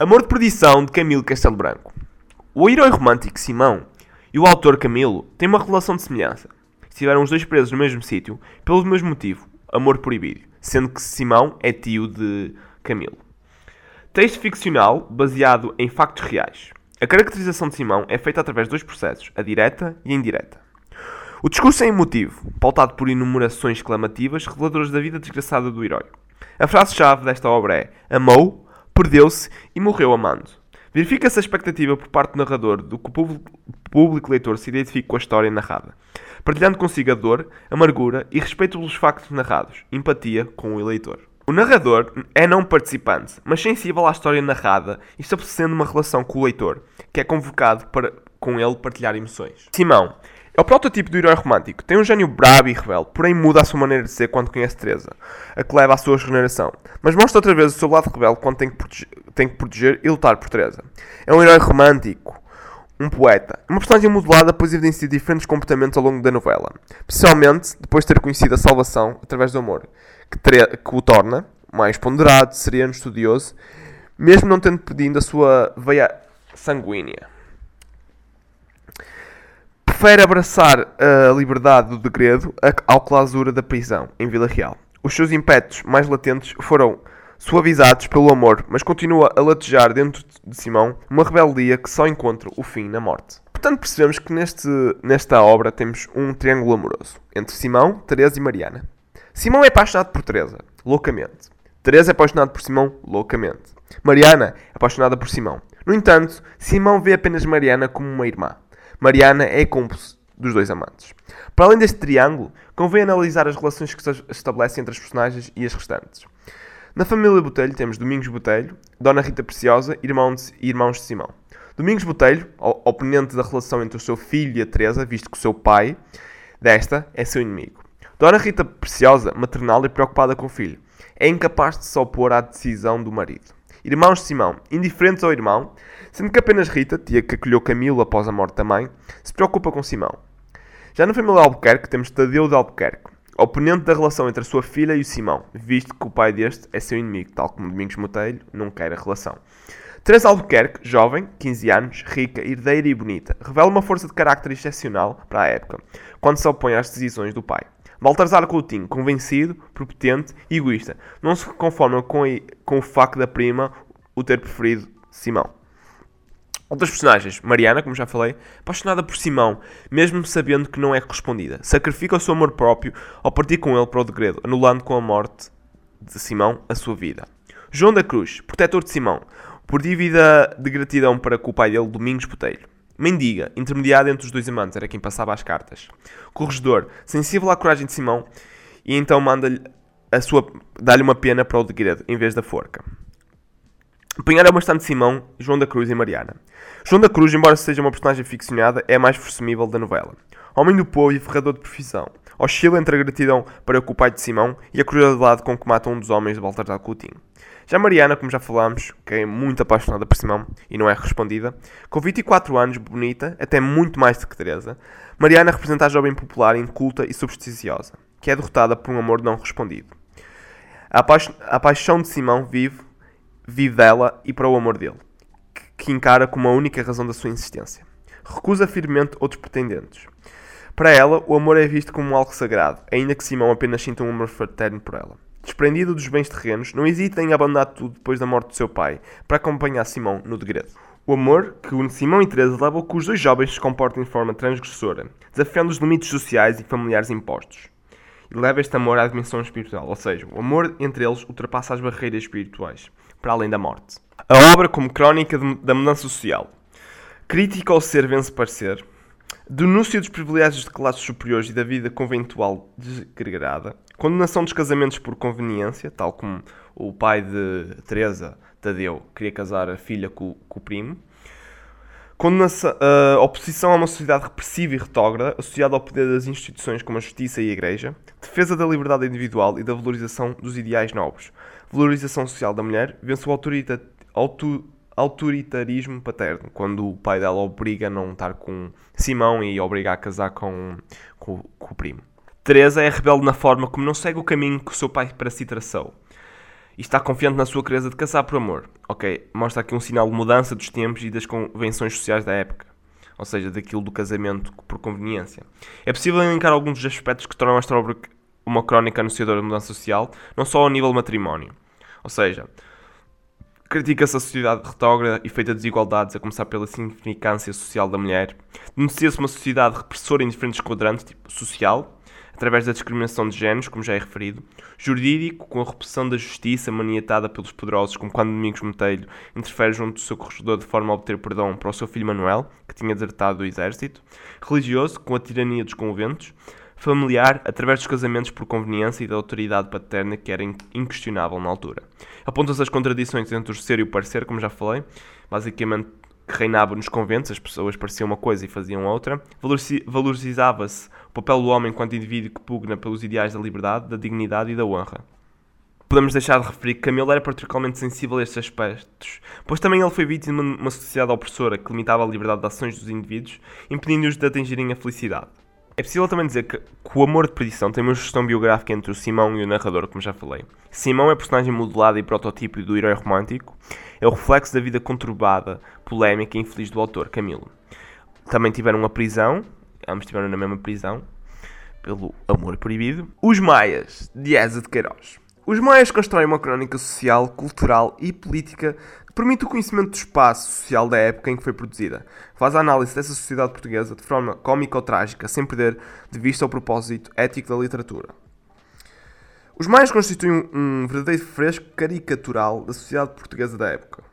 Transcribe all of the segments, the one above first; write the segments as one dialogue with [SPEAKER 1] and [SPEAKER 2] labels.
[SPEAKER 1] Amor de Perdição de Camilo Castelo Branco. O herói romântico Simão e o autor Camilo têm uma relação de semelhança. Estiveram os dois presos no mesmo sítio pelo mesmo motivo, amor proibido, sendo que Simão é tio de Camilo. Texto ficcional baseado em factos reais. A caracterização de Simão é feita através de dois processos, a direta e a indireta. O discurso é emotivo, pautado por enumerações exclamativas reveladoras da vida desgraçada do herói. A frase-chave desta obra é amou, perdeu-se e morreu amando. Verifica-se a expectativa por parte do narrador do que o público leitor se identifique com a história narrada, partilhando consigo a dor, amargura e respeito pelos factos narrados, empatia com o eleitor. O narrador é não participante, mas sensível à história narrada e estabelecendo uma relação com o leitor, que é convocado para com ele partilhar emoções. Simão é o protótipo do herói romântico. Tem um gênio brabo e rebelde, porém muda a sua maneira de ser quando conhece Teresa, a que leva à sua regeneração. Mas mostra outra vez o seu lado rebelde quando tem que, proteger, tem que proteger e lutar por Teresa. É um herói romântico, um poeta. Uma personagem modelada, pois evidencia diferentes comportamentos ao longo da novela. Especialmente depois de ter conhecido a salvação através do amor, que, que o torna mais ponderado, sereno, estudioso, mesmo não tendo pedido a sua veia sanguínea prefere abraçar a liberdade do degredo ao clausura da prisão, em Vila Real. Os seus impetos mais latentes foram suavizados pelo amor, mas continua a latejar dentro de Simão uma rebeldia que só encontra o fim na morte. Portanto, percebemos que neste, nesta obra temos um triângulo amoroso entre Simão, Teresa e Mariana. Simão é apaixonado por Teresa, loucamente. Teresa é apaixonada por Simão, loucamente. Mariana é apaixonada por Simão. No entanto, Simão vê apenas Mariana como uma irmã. Mariana é cúmplice dos dois amantes. Para além deste triângulo, convém analisar as relações que se estabelecem entre as personagens e as restantes. Na família Botelho temos Domingos Botelho, Dona Rita Preciosa e irmãos de Simão. Domingos Botelho, oponente da relação entre o seu filho e a Teresa, visto que o seu pai desta é seu inimigo. Dona Rita Preciosa, maternal e preocupada com o filho, é incapaz de se opor à decisão do marido. Irmãos de Simão, indiferentes ao irmão, sendo que apenas Rita, tia que acolheu Camilo após a morte da mãe, se preocupa com Simão. Já na família Albuquerque temos Tadeu de Albuquerque, oponente da relação entre a sua filha e o Simão, visto que o pai deste é seu inimigo, tal como Domingos Motelho não quer a relação. Teresa Albuquerque, jovem, 15 anos, rica, herdeira e bonita, revela uma força de carácter excepcional para a época, quando se opõe às decisões do pai. Baltazar Coutinho, convencido, propotente e egoísta, não se conforma com, com o facto da prima o ter preferido Simão. Outras personagens, Mariana, como já falei, apaixonada por Simão, mesmo sabendo que não é correspondida. Sacrifica o seu amor próprio ao partir com ele para o degredo, anulando com a morte de Simão a sua vida. João da Cruz, protetor de Simão, por dívida de gratidão para com o pai dele, Domingos Botelho. Mendiga, intermediário entre os dois amantes, era quem passava as cartas. Corregedor, sensível à coragem de Simão, e então manda-lhe a sua dá-lhe uma pena para o degredo, em vez da forca. Apanharam bastante Simão, João da Cruz e Mariana. João da Cruz, embora seja uma personagem ficcionada, é a mais verossímil da novela. Homem do povo e ferrador de profissão. Oscila entre a gratidão para o pai de Simão e a crueldade com que mata um dos homens de Baltazar Coutinho. Já Mariana, como já falámos, que é muito apaixonada por Simão e não é respondida, com 24 anos, bonita, até muito mais do que Teresa, Mariana representa a jovem popular, inculta e supersticiosa, que é derrotada por um amor não respondido. A, paix a paixão de Simão vive, vive dela e para o amor dele, que, que encara como a única razão da sua insistência. Recusa firmemente outros pretendentes. Para ela, o amor é visto como algo sagrado, ainda que Simão apenas sinta um amor fraterno por ela. Desprendido dos bens terrenos, não hesita em abandonar tudo depois da morte do seu pai, para acompanhar Simão no degredo. O amor que une Simão e Teresa leva que os dois jovens se comportem de forma transgressora, desafiando os limites sociais e familiares impostos. E leva este amor à dimensão espiritual, ou seja, o amor entre eles ultrapassa as barreiras espirituais, para além da morte. A obra como crónica da mudança social. Crítica ao ser vence parecer, denúncia dos privilégios de classes superiores e da vida conventual desgregada, condenação dos casamentos por conveniência, tal como o pai de Teresa, Tadeu, queria casar a filha com, com o primo, condenação, uh, oposição a uma sociedade repressiva e retrógrada, associada ao poder das instituições como a justiça e a igreja, defesa da liberdade individual e da valorização dos ideais nobres, valorização social da mulher, vence o autorita, auto, autoritarismo paterno, quando o pai dela obriga a não estar com Simão e obriga a casar com, com, com o primo. Teresa é rebelde na forma como não segue o caminho que o seu pai para si traçou. e está confiante na sua quereza de caçar por amor. Ok, mostra aqui um sinal de mudança dos tempos e das convenções sociais da época. Ou seja, daquilo do casamento por conveniência. É possível elencar alguns dos aspectos que tornam esta obra uma crónica anunciadora de mudança social, não só ao nível matrimónio. Ou seja, critica-se a sociedade retrógrada e feita de desigualdades, a começar pela significância social da mulher. Denuncia-se uma sociedade repressora em diferentes quadrantes, tipo social, através da discriminação de géneros, como já é referido, jurídico, com a repressão da justiça maniatada pelos poderosos, como quando Domingos Metelho interfere junto do seu corregedor de forma a obter perdão para o seu filho Manuel, que tinha desertado do exército, religioso, com a tirania dos conventos, familiar, através dos casamentos por conveniência e da autoridade paterna que era inquestionável na altura. Apontam-se as contradições entre o ser e o parecer, como já falei, basicamente que reinava nos conventos, as pessoas pareciam uma coisa e faziam outra. Valorizava-se o papel do homem enquanto indivíduo que pugna pelos ideais da liberdade, da dignidade e da honra. Podemos deixar de referir que Camilo era particularmente sensível a estes aspectos, pois também ele foi vítima de uma sociedade opressora que limitava a liberdade de ações dos indivíduos, impedindo-os de atingirem a felicidade. É possível também dizer que, que o Amor de Perdição tem uma gestão biográfica entre o Simão e o narrador, como já falei. Simão é personagem modelado e protótipo do herói romântico, é o reflexo da vida conturbada, polémica e infeliz do autor, Camilo. Também tiveram uma prisão, ambos estiveram na mesma prisão, pelo amor proibido. Os Maias, de Eza de Queiroz. Os Maias constroem uma crónica social, cultural e política permite o conhecimento do espaço social da época em que foi produzida. Faz a análise dessa sociedade portuguesa de forma cómica ou trágica, sem perder de vista o propósito ético da literatura. Os maias constituem um verdadeiro fresco caricatural da sociedade portuguesa da época.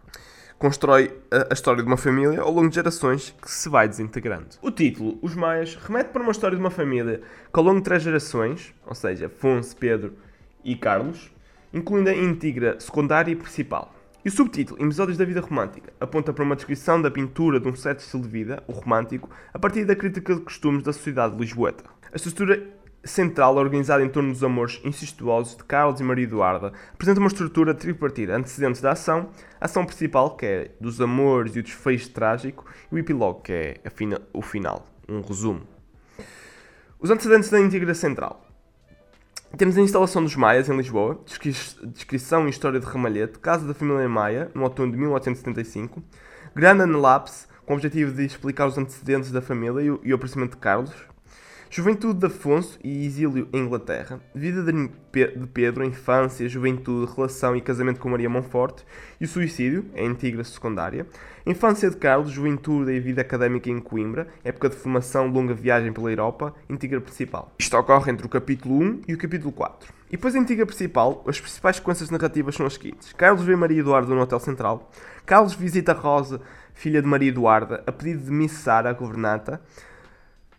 [SPEAKER 1] Constrói a, a história de uma família ao longo de gerações que se vai desintegrando. O título, Os Maias, remete para uma história de uma família que ao longo de três gerações, ou seja, Afonso, Pedro e Carlos, incluindo a íntegra secundária e principal, e o subtítulo, Episódios da Vida Romântica, aponta para uma descrição da pintura de um certo estilo de vida, o romântico, a partir da crítica de costumes da sociedade lisboeta. A estrutura central, organizada em torno dos amores incestuosos de Carlos e Maria Eduarda, apresenta uma estrutura tripartida, antecedentes da ação, a ação principal, que é dos amores e o desfecho trágico, e o epílogo, que é o final, um resumo. Os antecedentes da íntegra central. Temos a instalação dos Maias em Lisboa, descrição e história de Ramalhete, casa da família Maia, no outono de 1875, grande anelapse, com o objetivo de explicar os antecedentes da família e o, e o aparecimento de Carlos, Juventude de Afonso e exílio em Inglaterra. Vida de Pedro, infância, juventude, relação e casamento com Maria Monforte. E o suicídio, a antiga secundária. Infância de Carlos, juventude e vida académica em Coimbra. Época de formação, longa viagem pela Europa. Antiga principal. Isto ocorre entre o capítulo 1 e o capítulo 4. E depois a antiga principal, as principais sequências narrativas são as seguintes. Carlos vê Maria Eduarda no Hotel Central. Carlos visita Rosa, filha de Maria Eduarda, a pedido de Miss Sara, a governanta.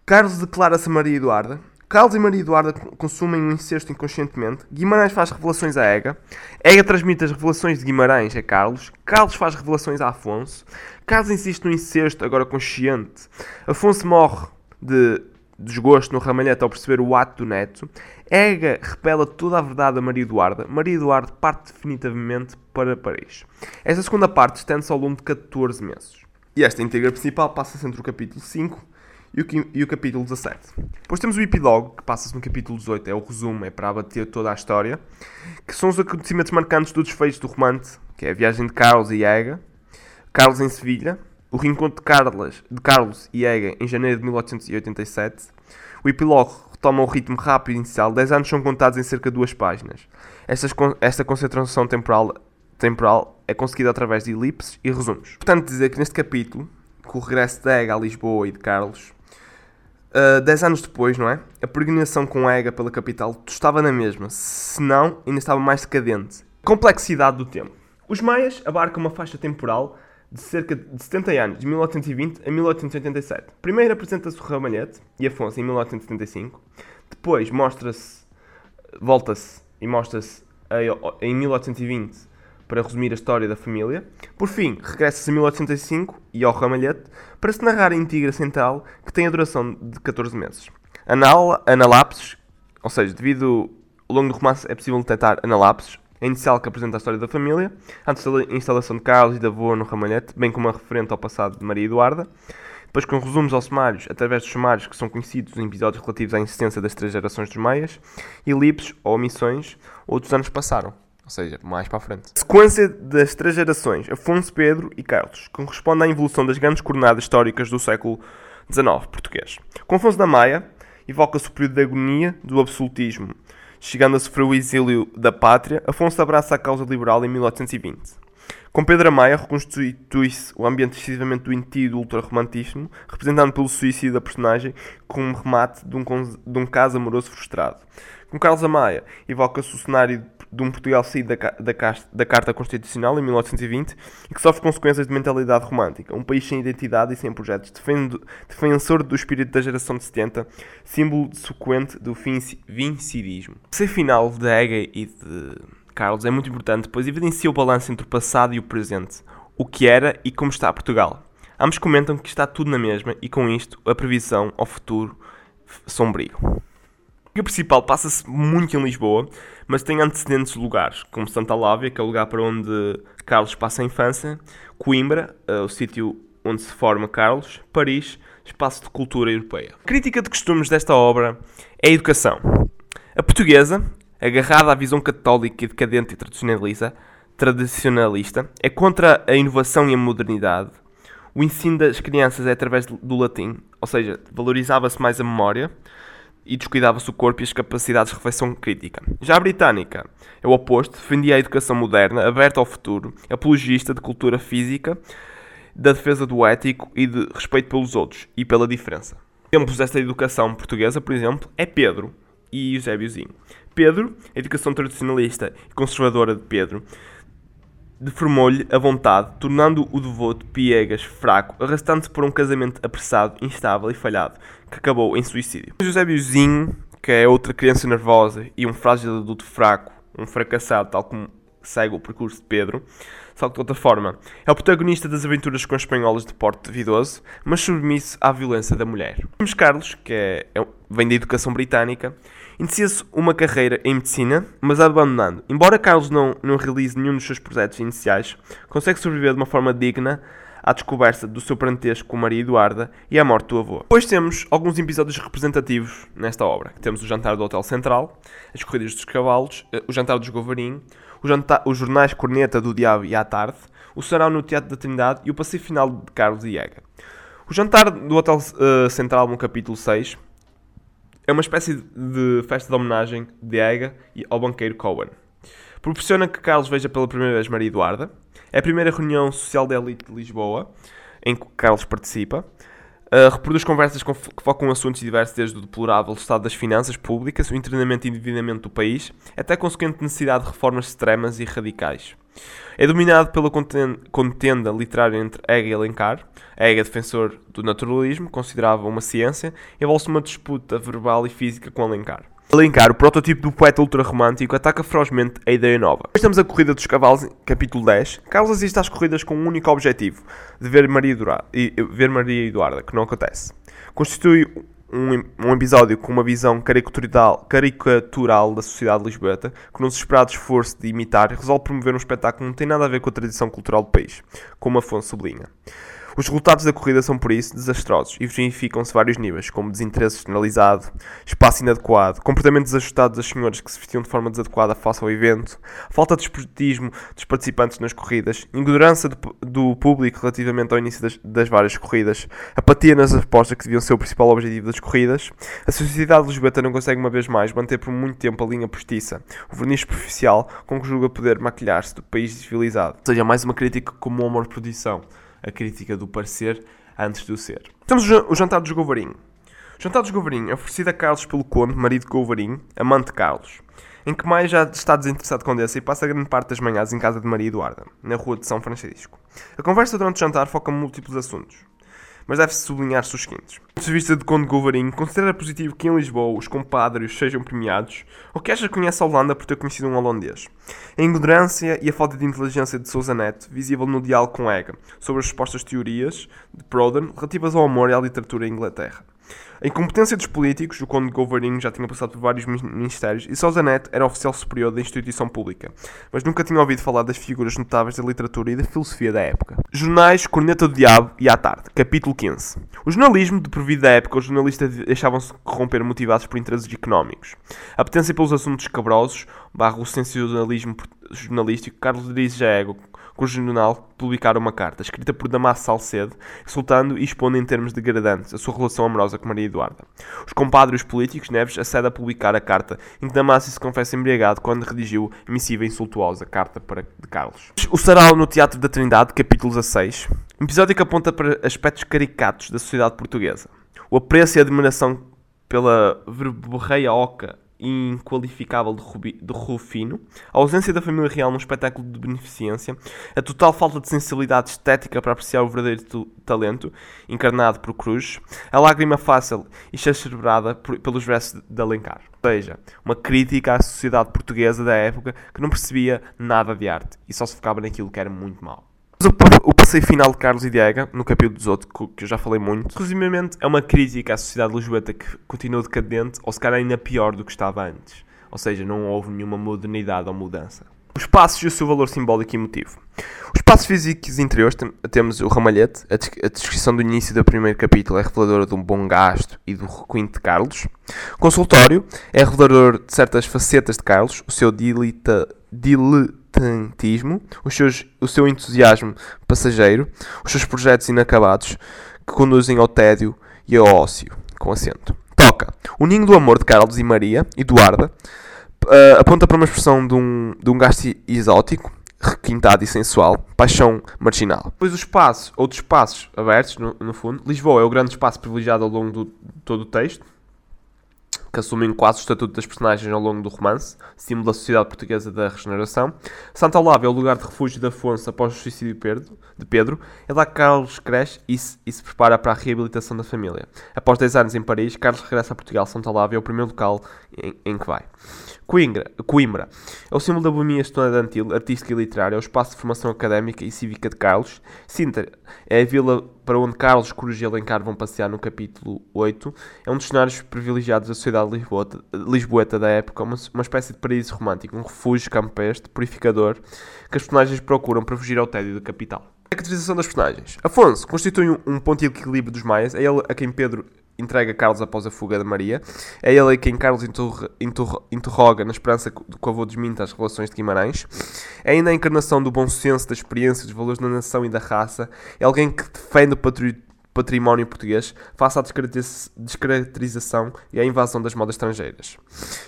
[SPEAKER 1] Carlos declara-se Maria Eduarda. Carlos e Maria Eduarda consumem um incesto inconscientemente. Guimarães faz revelações a Ega. Ega transmite as revelações de Guimarães a Carlos. Carlos faz revelações a Afonso. Carlos insiste no incesto, agora consciente. Afonso morre de desgosto no ramalhete ao perceber o ato do neto. Ega repela toda a verdade a Maria Eduarda. Maria Eduarda parte definitivamente para Paris. Esta segunda parte estende-se ao longo de 14 meses. E esta íntegra principal passa-se entre o capítulo 5 e o, e o capítulo 17. Depois temos o epílogo, que passa-se no capítulo 18, é o resumo, é para abater toda a história, que são os acontecimentos marcantes do desfecho do romance, que é a viagem de Carlos e Ega, Carlos em Sevilha, o reencontro de Carlos, de Carlos e Ega em janeiro de 1887. O epílogo retoma o ritmo rápido inicial, 10 anos são contados em cerca de duas páginas. Esta, esta concentração temporal, temporal é conseguida através de elipses e resumos. Portanto, dizer que neste capítulo, com o regresso de Ega a Lisboa e de Carlos, Uh, dez anos depois, não é? A peregrinação com Ega pela capital estava na mesma, se não, ainda estava mais decadente. Complexidade do tempo. Os Maias abarcam uma faixa temporal de cerca de 70 anos, de 1820 a 1887. Primeiro apresenta-se o Ramalhete e Afonso em 1875. Depois mostra-se, volta-se e mostra-se em 1820 para resumir a história da família. Por fim, regressa-se a 1805 e ao Ramalhete para se narrar a Antiga Central, que tem a duração de 14 meses. Anal analapses, ou seja, devido ao longo do romance é possível detectar analapses, a inicial que apresenta a história da família, antes da instalação de Carlos e da avó no Ramalhete, bem como a referente ao passado de Maria Eduarda, depois com resumos aos sumários, através dos sumários que são conhecidos em episódios relativos à existência das três gerações dos Maias, e elipses ou omissões, outros anos passaram Ou seja, mais para a frente. Sequência das três gerações, Afonso, Pedro e Carlos, corresponde à evolução das grandes coordenadas históricas do século XIX português. Com Afonso da Maia, evoca-se o período de agonia do absolutismo. Chegando a sofrer o exílio da pátria, Afonso abraça a causa liberal em 1820. Com Pedro Maia reconstitui-se o ambiente excessivamente doentio do ultrarromantismo, representado pelo suicídio da personagem com um remate de um, de um caso amoroso frustrado. Com Carlos Amaya, evoca-se o cenário de um Portugal saído da, da, da, Carta Constitucional em 1820 e que sofre consequências de mentalidade romântica. Um país sem identidade e sem projetos, defendo, defensor do espírito da geração de 70, símbolo sequente do vincidismo. Ser final de Ega e de Carlos, é muito importante, pois evidencia o balanço entre o passado e o presente, o que era e como está Portugal. Ambos comentam que está tudo na mesma e, com isto, a previsão ao futuro sombrio. O principal passa-se muito em Lisboa, mas tem antecedentes lugares, como Santa Lávia, que é o lugar para onde Carlos passa a infância, Coimbra, uh, o sítio onde se forma Carlos, Paris, espaço de cultura europeia. A crítica de costumes desta obra é a educação. A portuguesa agarrada à visão católica e decadente e tradicionalista, tradicionalista, é contra a inovação e a modernidade. O ensino das crianças é através do latim, ou seja, valorizava-se mais a memória e descuidava-se o corpo e as capacidades de reflexão crítica. Já a britânica é o oposto, defendia a educação moderna, aberta ao futuro, apologista de cultura física, da defesa do ético e de respeito pelos outros e pela diferença. Exemplos desta educação portuguesa, por exemplo, é Pedro e Eusébiozinho. Pedro, a educação tradicionalista e conservadora de Pedro, deformou-lhe a vontade, tornando o devoto piegas fraco, arrastando-se por um casamento apressado, instável e falhado, que acabou em suicídio. José Biozinho, que é outra criança nervosa e um frágil adulto fraco, um fracassado, tal como segue o percurso de Pedro, só que de outra forma. É o protagonista das aventuras com espanholas de porte vidoso, mas submisso à violência da mulher. Temos Carlos, que é, é, vem da educação britânica, inicia-se uma carreira em medicina, mas abandonando. Embora Carlos não, não realize nenhum dos seus projetos iniciais, consegue sobreviver de uma forma digna à descoberta do seu parentesco com Maria Eduarda e à morte do avô. Depois temos alguns episódios representativos nesta obra. Temos o jantar do Hotel Central, as corridas dos cavalos, eh, o jantar dos Govarim, os jornais Corneta do Diabo e à tarde, o sarau no Teatro da Trindade e o passeio final de Carlos e Ega. O jantar do Hotel uh, Central no capítulo 6 é uma espécie de festa de homenagem de Ega ao banqueiro Cohen. Proporciona que Carlos veja pela primeira vez Maria Eduarda. É a primeira reunião social da elite de Lisboa em que Carlos participa. Uh, reproduz conversas que focam assuntos diversos, desde o deplorável estado das finanças públicas, o internamento e endividamento do país, até a consequente necessidade de reformas extremas e radicais. É dominado pela contenda literária entre Hegel e Alencar. Hegel, defensor do naturalismo, considerava uma ciência, envolve-se uma disputa verbal e física com Alencar. Alencar, o protótipo do poeta ultrarromântico, ataca ferozmente a ideia nova. Depois temos a Corrida dos Cavalos, capítulo 10. Carlos assiste às corridas com um único objetivo, de ver Maria, Eduarda, ver Maria Eduarda, que não acontece. Constitui um, um, episódio com uma visão caricatural, caricatural da sociedade lisboeta, que no desesperado esforço de imitar, resolve promover um espetáculo que não tem nada a ver com a tradição cultural do país, como Afonso sublinha. Os resultados da corrida são, por isso, desastrosos e verificam-se vários níveis, como desinteresse generalizado, espaço inadequado, comportamento desajustado das senhoras que se vestiam de forma desadequada face ao evento, falta de esportismo dos participantes nas corridas, ignorância do, do público relativamente ao início das, das, várias corridas, apatia nas apostas que deviam ser o principal objetivo das corridas, a sociedade lisboeta não consegue uma vez mais manter por muito tempo a linha postiça, o verniz superficial com que julga poder maquilhar-se do país civilizado. Ou seja, mais uma crítica como amor-produção a crítica do parecer antes do ser. Temos o jantar dos Govarim. O jantar dos Govarim é oferecido a Carlos pelo conde, marido de Govarim, amante de Carlos, em que mais já está desinteressado com Condessa e passa grande parte das manhãs em casa de Maria Eduarda, na rua de São Francisco. A conversa durante o jantar foca em múltiplos assuntos mas deve-se sublinhar-se os seguintes. Do ponto de vista de Conde Govarinho, considera positivo que em Lisboa os compadres sejam premiados, ou que acha que conhece a Holanda por ter conhecido um holandês. A ignorância e a falta de inteligência de Sousa Neto, visível no diálogo com Ega, sobre as supostas teorias de Proudhon relativas ao amor e à literatura em Inglaterra. A incompetência dos políticos, o conde Governinho já tinha passado por vários ministérios, e só Zanetti era oficial superior da instituição pública, mas nunca tinha ouvido falar das figuras notáveis da literatura e da filosofia da época. Jornais Corneta do Diabo e à tarde, capítulo 15. O jornalismo, de da época, os jornalistas deixavam-se corromper motivados por interesses económicos. A potência pelos assuntos cabrosos, barra o sensacionalismo jornalístico, Carlos Drizes já cujo jornal publicara uma carta, escrita por Damaso Salcedo, insultando e expondo em termos degradantes a sua relação amorosa com Maria Eduarda. Os compadres políticos, Neves, acede a publicar a carta em que Damaso se confessa embriagado quando redigiu a missiva insultuosa carta para de Carlos. O Sarau no Teatro da Trindade, capítulo 16. Um episódio que aponta para aspectos caricatos da sociedade portuguesa. O apreço e a admiração pela verborreia oca inqualificável de, Rubi, de Rufino, a ausência da família real num espetáculo de beneficência, a total falta de sensibilidade estética para apreciar o verdadeiro talento, encarnado por Cruz, a lágrima fácil e exacerbada pelos versos de Alencar. Ou seja, uma crítica à sociedade portuguesa da época que não percebia nada de arte e só se focava naquilo que era muito mau. O passeio final de Carlos e Diego, no capítulo 18, que eu já falei muito, resumidamente é uma crítica à sociedade lisboeta que continua decadente, ou se calhar ainda pior do que estava antes. Ou seja, não houve nenhuma modernidade ou mudança. Os passos e o seu valor simbólico e emotivo. Os passos físicos interiores temos o ramalhete, a descrição do início do primeiro capítulo é reveladora de um bom gasto e do requinte de Carlos. O consultório é revelador de certas facetas de Carlos, o seu dilita, diletantismo, os seus, o seu entusiasmo passageiro, os seus projetos inacabados que conduzem ao tédio e ao ócio, com acento. Toca. O ninho do amor de Carlos e Maria, Eduarda, uh, aponta para uma expressão de um, de um gasto exótico, requintado e sensual, paixão marginal. Depois os espaços, outros espaços abertos, no, no fundo. Lisboa é o grande espaço privilegiado ao longo de todo o texto que assumem quase o estatuto das personagens ao longo do romance, símbolo da sociedade portuguesa da regeneração. Santa Olávia é o lugar de refúgio de Afonso após o suicídio de Pedro. É lá que Carlos cresce e se, e se prepara para a reabilitação da família. Após 10 anos em Paris, Carlos regressa a Portugal. Santa Olávia é o primeiro local em, em que vai. Coimbra, Coimbra é o símbolo da boemia estudantil, artística e literária, é o espaço de formação académica e cívica de Carlos. Sintra é a vila para onde Carlos Cruz e Alencar vão passear no capítulo 8. É um dos cenários privilegiados da sociedade lisboeta, lisboeta da época, uma, uma espécie de paraíso romântico, um refúgio campestre, purificador, que as personagens procuram para fugir ao tédio da capital. A caracterização das personagens. Afonso constitui um, ponto de equilíbrio dos maias, é ele a quem Pedro entrega Carlos após a fuga de Maria. É ele quem Carlos interroga, interroga na esperança que o avô desminta as relações de Guimarães. É ainda a encarnação do bom senso, da experiência, dos valores da nação e da raça. É alguém que defende o património português face à descaracterização e à invasão das modas estrangeiras.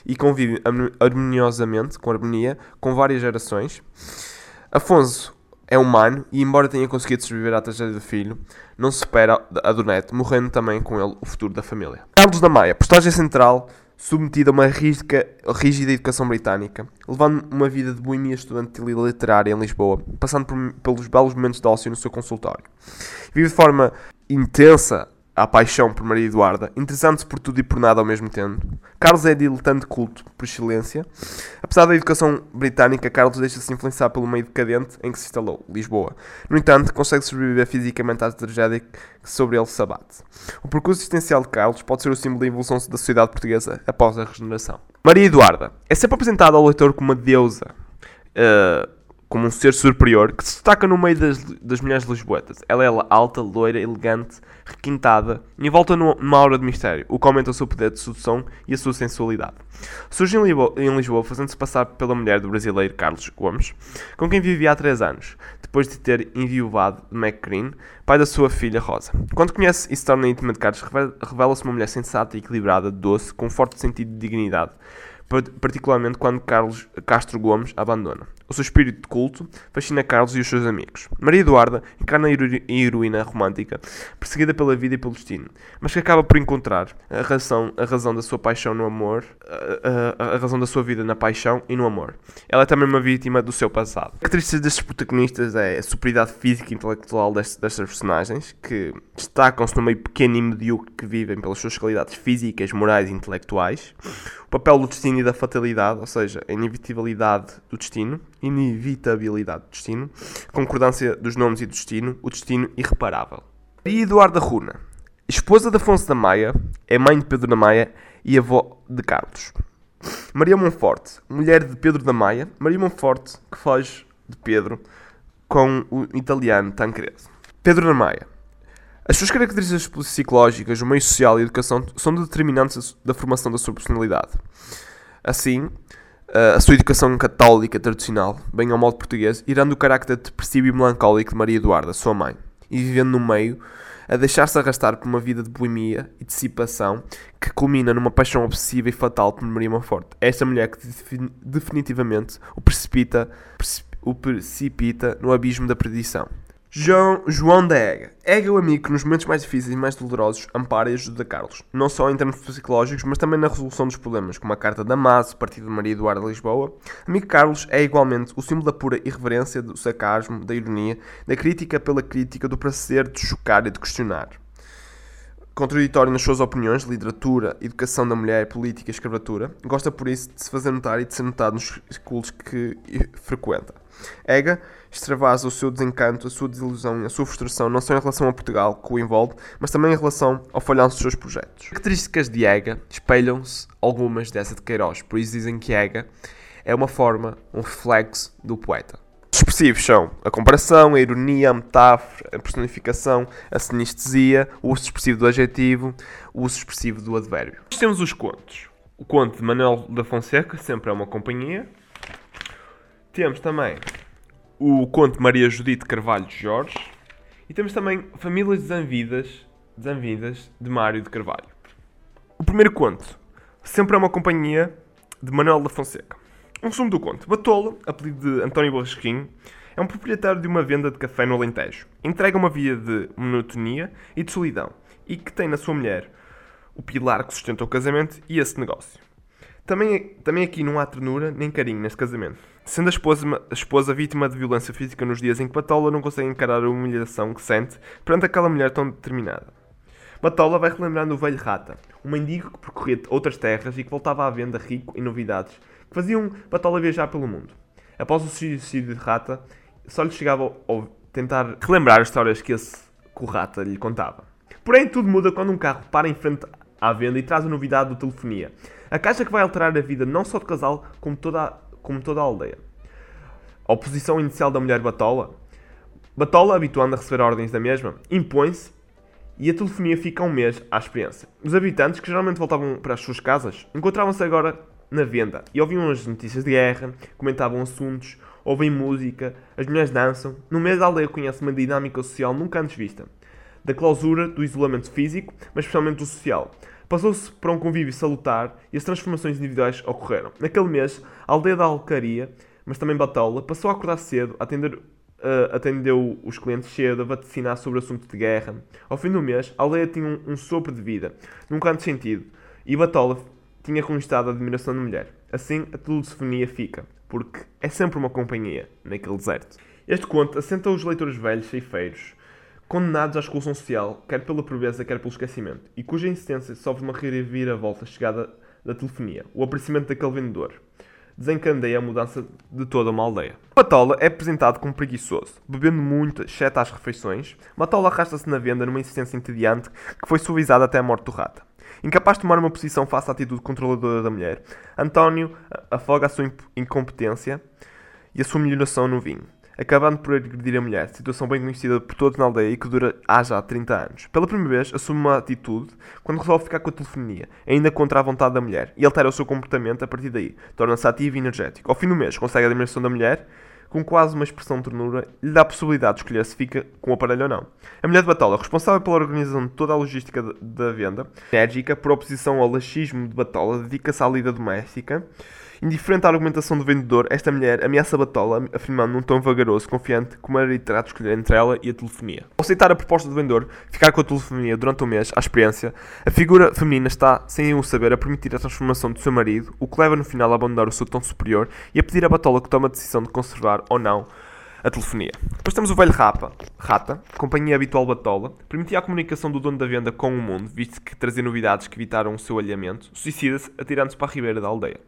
[SPEAKER 1] E convive harmoniosamente, com harmonia, com várias gerações. Afonso é humano e, embora tenha conseguido sobreviver à tragédia do filho, não supera a do neto, morrendo também com ele o futuro da família. Carlos da Maia, postagem central, submetido a uma rígida, educação britânica, levando uma vida de boemia estudantil e literária em Lisboa, passando por, pelos belos momentos de ócio no seu consultório. Vive de forma intensa a paixão por Maria Eduarda, interessante-se por tudo e por nada ao mesmo tempo. Carlos é diletante culto, por excelência. Apesar da educação britânica, Carlos deixa-se influenciar pelo meio decadente em que se instalou, Lisboa. No entanto, consegue sobreviver fisicamente à tragédia que sobre ele se abate. O percurso existencial de Carlos pode ser o símbolo da evolução da sociedade portuguesa após a regeneração. Maria Eduarda é sempre apresentada ao leitor como uma deusa. Uh, como um ser superior que se destaca no meio das, das mulheres lisboetas. Ela é alta, loira, elegante, requintada, envolta numa aura de mistério, o que aumenta o seu poder de sedução e a sua sensualidade. Surge em Lisboa, Lisboa fazendo-se passar pela mulher do brasileiro Carlos Gomes, com quem vivia há três anos, depois de ter enviuvado de McGreen, pai da sua filha Rosa. Quando conhece e se torna íntima de Carlos, revela-se uma mulher sensata e equilibrada, doce, com um forte sentido de dignidade, particularmente quando Carlos Castro Gomes abandona. O seu espírito de culto fascina Carlos e os seus amigos. Maria Eduarda encarna a heroína romântica, perseguida pela vida e pelo destino, mas que acaba por encontrar a razão, a razão da sua paixão no amor, a, a, a razão da sua vida na paixão e no amor. Ela é também uma vítima do seu passado. A característica destes protagonistas é a superioridade física e intelectual destas, destas personagens, que destacam-se no meio pequeno e medíocre que vivem pelas suas qualidades físicas, morais e intelectuais. O papel do destino da fatalidade, ou seja, a inevitabilidade do destino, inevitabilidade do destino, concordância dos nomes e do destino, o destino irreparável. E Eduardo Runa Esposa de Afonso da Maia, é mãe de Pedro da Maia e avó de Carlos. Maria Monforte, mulher de Pedro da Maia. Maria Monforte, que foge de Pedro com o italiano Tancredo. Pedro da Maia. As suas características psicológicas, o meio social e a educação são determinantes da formação da sua personalidade. Assim, a sua educação católica tradicional, bem ao modo português, irá do carácter depressivo e melancólico de Maria Eduarda, sua mãe, e vivendo no meio a deixar-se arrastar por uma vida de boemia e dissipação que culmina numa paixão obsessiva e fatal por Maria Monforte. É esta mulher que definitivamente o precipita, o precipita no abismo da perdição. João, João da Ega. Ega é o amigo que nos momentos mais difíceis e mais dolorosos ampara e ajuda Carlos, não só em termos psicológicos, mas também na resolução dos problemas, como a carta da Maso, partido de Maria Eduarda de Lisboa. Amigo Carlos é igualmente o símbolo da pura irreverência, do sarcasmo, da ironia, da crítica pela crítica, do prazer de chocar e de questionar. Contraditório nas suas opiniões, literatura, educação da mulher, política e escravatura, gosta por isso de se fazer notar e de ser notado nos cultos que frequenta. Ega extravasa o seu desencanto, a sua desilusão e a sua frustração não só em relação a Portugal, que o envolve, mas também em relação ao falhanço dos seus projetos. As características de Ega espelham-se algumas dessa de Queiroz, por isso dizem que Ega é uma forma, um reflexo do poeta. Os expressivos são a comparação, a ironia, a metáfora, a personificação, a sinestesia, o uso expressivo do adjetivo, o uso expressivo do advérbio. Nós temos os contos. O conto de Manuel da Fonseca, sempre é uma companhia. Temos também o conto Maria Judite Carvalho de Jorge e temos também Famílias Desanvidas, Desanvidas de Mário de Carvalho. O primeiro conto sempre é uma companhia de Manuel da Fonseca. Um resumo do conto. Batola, apelido de António Barrasquinho, é um proprietário de uma venda de café no Alentejo. Entrega uma via de monotonia e de solidão e que tem na sua mulher o pilar que sustenta o casamento e esse negócio. Também, também aqui não há ternura nem carinho neste casamento. Sendo a esposa, a esposa vítima de violência física nos dias em que Batola não consegue encarar a humilhação que sente perante aquela mulher tão determinada. Batola vai relembrando o velho Rata, um mendigo que percorria outras terras e que voltava à venda rico em novidades que faziam Batola viajar pelo mundo. Após o suicídio de Rata, só lhe chegava a tentar relembrar as histórias que esse que o Rata lhe contava. Porém, tudo muda quando um carro para em frente à venda e traz a novidade do telefonia. A caixa que vai alterar a vida não só do casal, como toda, a, como toda a aldeia. A oposição inicial da mulher Batola. Batola, habituando a receber ordens da mesma, impõe-se e a telefonia fica um mês à experiência. Os habitantes, que geralmente voltavam para as suas casas, encontravam-se agora na venda e ouviam as notícias de guerra, comentavam assuntos, ouvem música, as mulheres dançam. No mês a aldeia conhece uma dinâmica social nunca antes vista. Da clausura, do isolamento físico, mas especialmente do social. Passou-se para um convívio salutar e as transformações individuais ocorreram. Naquele mês, a aldeia da Alcaria, mas também Batola, passou a acordar cedo, a atender, uh, atendeu os clientes cedo, a vaticinar sobre o assunto de guerra. Ao fim do mês, a aldeia tinha um, um sopro de vida, nunca antes sentido, e Batola tinha conquistado a admiração da mulher. Assim, a telefonia fica, porque é sempre uma companhia naquele deserto. Este conto assenta os leitores velhos ceifeiros, condenados à exclusão social, quer pela pobreza, quer pelo esquecimento, e cuja insistência sofre uma reviravolta chegada da telefonia, o aparecimento daquele vendedor. Desencandeia a mudança de toda uma aldeia. Matola é apresentado como preguiçoso, bebendo muito, exceto às refeições. Matola arrasta-se na venda numa insistência entediante que foi suavizada até a morte do rata. Incapaz de tomar uma posição face à atitude controladora da mulher, António afoga a sua incompetência e a sua melhoração no vinho acabando por agredir a mulher, situação bem conhecida por todos na aldeia e que dura há já 30 anos. Pela primeira vez, assume uma atitude quando resolve ficar com a telefonia, ainda contra a vontade da mulher, e altera o seu comportamento a partir daí, torna-se ativo e energético. Ao fim do mês, consegue a admiração da mulher, com quase uma expressão de ternura, lhe dá a possibilidade de escolher se fica com o aparelho ou não. A mulher de Batola, responsável pela organização de toda a logística da venda, enérgica, por oposição ao laxismo de Batola, dedica-se à lida doméstica, Indiferente à argumentação do vendedor, esta mulher ameaça Batola, afirmando num tom vagaroso, confiante, como era de escolher entre ela e a telefonia. Ao aceitar a proposta do vendedor, ficar com a telefonia durante um mês, à experiência, a figura feminina está, sem o saber, a permitir a transformação do seu marido, o que leva no final a abandonar o seu tom superior e a pedir a Batola que tome a decisão de conservar ou não a telefonia. Depois temos o velho Rapa, Rata, companhia habitual Batola, permitia a comunicação do dono da venda com o mundo, visto que trazia novidades que evitaram o seu alhamento, suicida-se atirando-se para a ribeira da aldeia.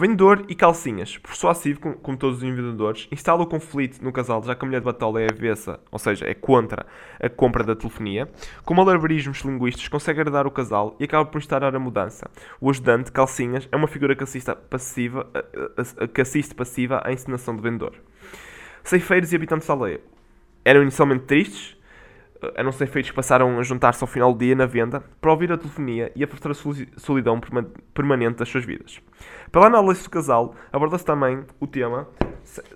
[SPEAKER 1] Vendedor e calcinhas. Persuasivo, como, todos os vendedores, instala o conflito no casal, já que a mulher de batola é avessa, ou seja, é contra a compra da telefonia. Com malabarismos linguísticos, consegue agradar o casal e acaba por instaurar a mudança. O ajudante, calcinhas, é uma figura que assiste passiva, que assiste passiva à encenação do vendedor. Ceifeiros e habitantes da aldeia. Eram inicialmente tristes, eram ceifeiros que passaram a juntar-se ao final do dia na venda para ouvir a telefonia e afastar a solidão permanente das suas vidas. Pela análise do casal, aborda-se também o tema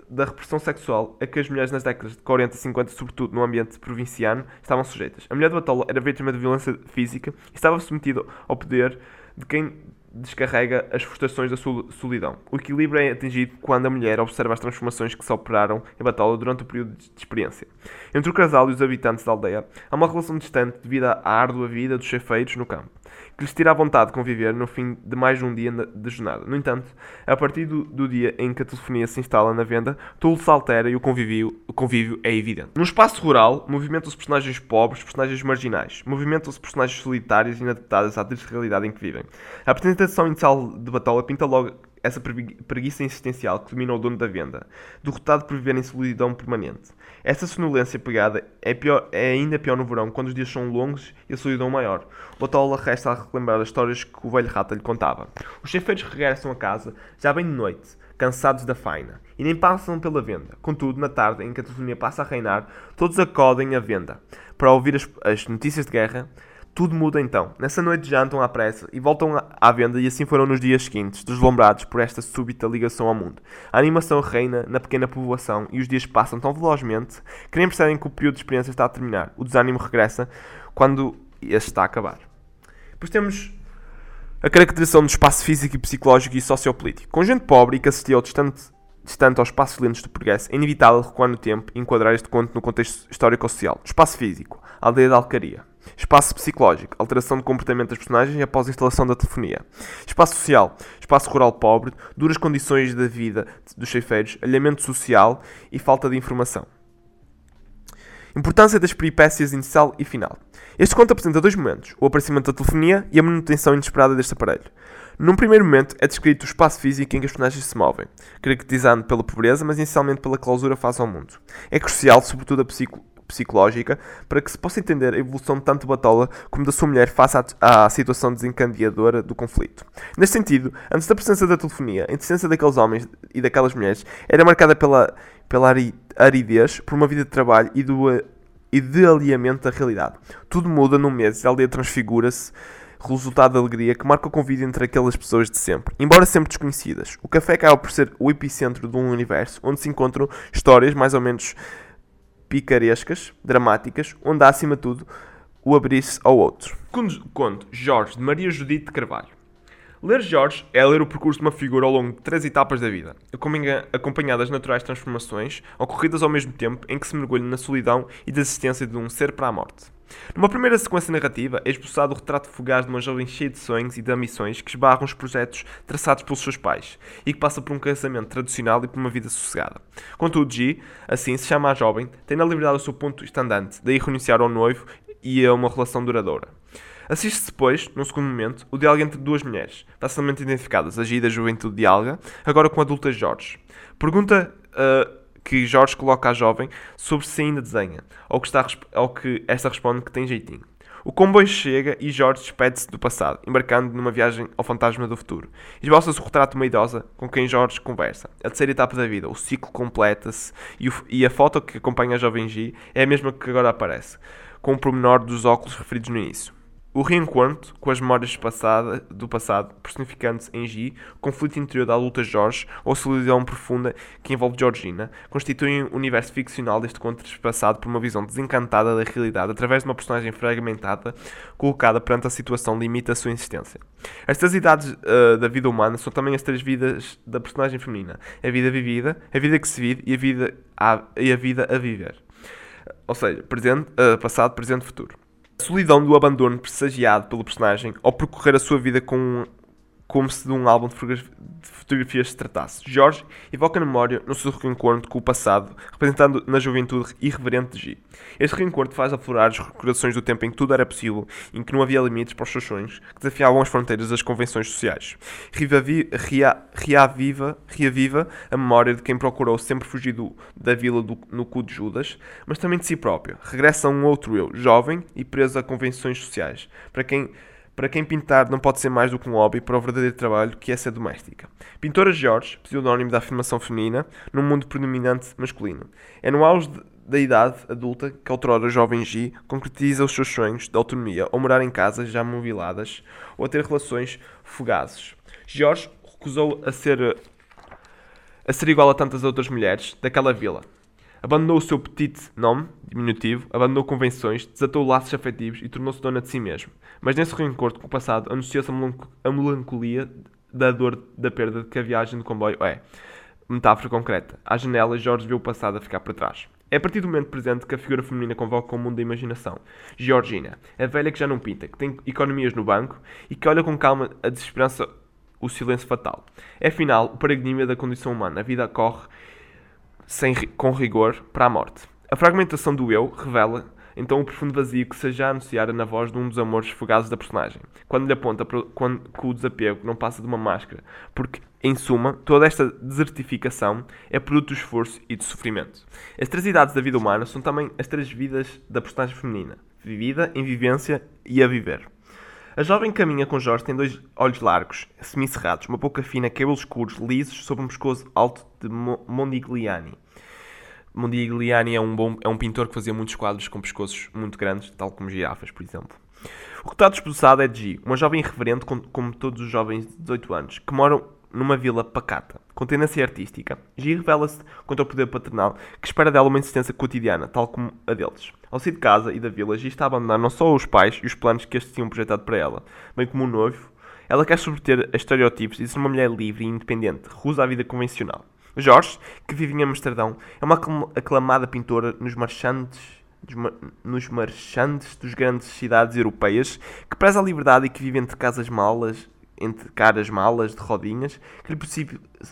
[SPEAKER 1] da repressão sexual a que as mulheres nas décadas de 40 e 50, sobretudo no ambiente provinciano, estavam sujeitas. A mulher de Batola era vítima de violência física e estava submetida ao poder de quem descarrega as frustrações da solidão. O equilíbrio é atingido quando a mulher observa as transformações que se operaram em Batola durante o período de experiência. Entre o casal e os habitantes da aldeia, há uma relação distante devido à árdua vida dos chefeiros no campo que lhes tira a vontade de conviver no fim de mais um dia de jornada. No entanto, a partir do, do dia em que a telefonia se instala na venda, tudo se altera e o convívio, o convívio é evidente. No espaço rural, movimentam-se personagens pobres, personagens marginais, movimentam-se personagens solitárias e inadaptadas à triste realidade em que vivem. A apresentação inicial de Batola pinta logo essa preguiça existencial que domina o dono da venda, derrotado por viver em solidão permanente. Essa sonolência pegada é, pior, é ainda pior no verão, quando os dias são longos e a solidão maior. Botola resta a relembrar as histórias que o velho rata lhe contava. Os chefeiros regressam a casa, já bem de noite, cansados da faina, e nem passam pela venda. Contudo, na tarde em que a telefonia passa a reinar, todos acodem à venda, para ouvir as, as notícias de guerra, tudo muda então. Nessa noite jantam à pressa e voltam à venda e assim foram nos dias seguintes, deslumbrados por esta súbita ligação ao mundo. A animação reina na pequena povoação e os dias passam tão velozmente que nem percebem que o período de experiência está a terminar. O desânimo regressa quando este está a acabar. Depois temos a caracterização do espaço físico e psicológico e sociopolítico. Com gente pobre e que assistia ao distante, distante aos espaços lentos do progresso, é inevitável recuar no tempo e enquadrar este conto no contexto histórico-social. Espaço físico, aldeia da Alcaria. Espaço psicológico, alteração de comportamento das personagens após a instalação da telefonia. Espaço social, espaço rural pobre, duras condições da vida dos cheifeiros, alhamento social e falta de informação. Importância das peripécias inicial e final. Este conto apresenta dois momentos: o aparecimento da telefonia e a manutenção inesperada deste aparelho. Num primeiro momento é descrito o espaço físico em que os personagens se movem, caracterizado pela pobreza, mas inicialmente pela clausura face ao mundo. É crucial, sobretudo, a psico psicológica para que se possa entender a evolução tanto de Batola como da sua mulher face à, à, situação desencadeadora do conflito. Neste sentido, antes da presença da telefonia, a existência daqueles homens e daquelas mulheres era marcada pela, pela aridez, por uma vida de trabalho e, do, e de alinhamento da realidade. Tudo muda num mês a aldeia transfigura-se resultado da alegria que marca o convívio entre aquelas pessoas de sempre, embora sempre desconhecidas. O café acaba por ser o epicentro de um universo onde se encontram histórias mais ou menos picarescas, dramáticas, onde há acima de tudo o abrir-se ao outro. Conto Jorge de Maria Judite de Carvalho. Ler Jorge é ler o percurso de uma figura ao longo de três etapas da vida, acompanhadas de naturais transformações, ocorridas ao mesmo tempo em que se mergulha na solidão e da existência de um ser para a morte. Numa primeira sequência narrativa, é esboçado o retrato fugaz de uma jovem cheia de sonhos e de ambições que esbarram os projetos traçados pelos seus pais e que passa por um casamento tradicional e por uma vida sossegada. Contudo, G, assim se chama a jovem, tem na liberdade o seu ponto estandante, daí renunciar ao noivo e a uma relação duradoura. Assiste-se depois, num segundo momento, o diálogo entre duas mulheres, facilmente identificadas, a G da juventude de Alga, agora com a adulta Jorge. Pergunta uh, que Jorge coloca à jovem sobre se ainda desenha, ao que, está, que esta responde que tem jeitinho. O comboio chega e Jorge despede-se do passado, embarcando numa viagem ao fantasma do futuro. Esboça-se o retrato de uma idosa com quem Jorge conversa. A terceira etapa da vida, o ciclo completa-se e, e, a foto que acompanha a jovem G é a mesma que agora aparece, com o pormenor dos óculos referidos no início. O reencontro com as memórias passada, do passado, personificando-se em G, o conflito interior da luta Jorge ou solidão profunda que envolve Georgina, constituem um universo ficcional deste conto passado por uma visão desencantada da realidade através de uma personagem fragmentada colocada perante a situação limite a sua existência. Estas idades uh, da vida humana são também as três vidas da personagem feminina: a vida vivida, a vida que se vive e a vida a, e a, vida a viver. Ou seja, presente, uh, passado, presente, futuro. A solidão do abandono pressagiado pelo personagem ao percorrer a sua vida com, como se de um álbum de fotografias se tratasse. Jorge evoca a memória no seu reencontro com o passado, representando na juventude irreverente de G. Este reencontro faz aflorar as recordações do tempo em que tudo era possível, em que não havia limites para os seus sonhos, que desafiavam as fronteiras das convenções sociais. Reaviva, reaviva a memória de quem procurou sempre fugir do, da vila do, no cu de Judas, mas também de si próprio. Regressa a um outro eu, jovem e preso a convenções sociais, para quem para quem pintar não pode ser mais do que um hobby para o verdadeiro trabalho que é ser doméstica. Pintora George, pseudónimo da afirmação feminina, num mundo predominante masculino. É no auge da idade adulta que outrora jovem G concretiza os seus sonhos de autonomia ou morar em casas já mobiladas ou a ter relações fugazes. George recusou a ser a ser igual a tantas outras mulheres daquela vila, Abandonou o seu petit nome, diminutivo, abandonou convenções, desatou laços afetivos e tornou-se dona de si mesmo. Mas nesse reencontro com o passado, anunciou-se a melancolia da dor da perda que a viagem do comboio é. Metáfora concreta. À janela, Jorge vê o passado a ficar para trás. É a partir do momento presente que a figura feminina convoca o mundo da imaginação. Georgina, a velha que já não pinta, que tem economias no banco e que olha com calma a desesperança, o silêncio fatal. É afinal o paradigma da condição humana. A vida corre sem, com rigor para a morte. A fragmentação do eu revela então o profundo vazio que se já anunciara na voz de um dos amores fugazes da personagem, quando lhe aponta quando, que o desapego não passa de uma máscara, porque, em suma, toda esta desertificação é produto do esforço e do sofrimento. As três idades da vida humana são também as três vidas da personagem feminina, vivida, em vivência e a viver. A jovem caminha com Jorge tem dois olhos largos, semicerrados, uma boca fina, cabelos escuros, lisos, sobre um pescoço alto de Mondigliani. Mondigliani é um, bom, é um pintor que fazia muitos quadros com pescoços muito grandes, tal como girafas, por exemplo. O retrato esboçado é de G, uma jovem irreverente como todos os jovens de 18 anos, que moram numa vila pacata, com tendência artística. G revela-se contra o poder paternal, que espera dela uma insistência cotidiana, tal como a deles. Ao sair de casa e da vila, G está a abandonar não só os pais e os planos que estes tinham projetado para ela, bem como o noivo. Ela quer subverter a estereótipos e ser uma mulher livre e independente, recusa a vida convencional. Jorge, que vive em Amsterdão, é uma aclamada pintora nos marchantes nos marchantes dos grandes cidades europeias, que preza a liberdade e que vive entre casas malas, entre caras malas de rodinhas, que lhe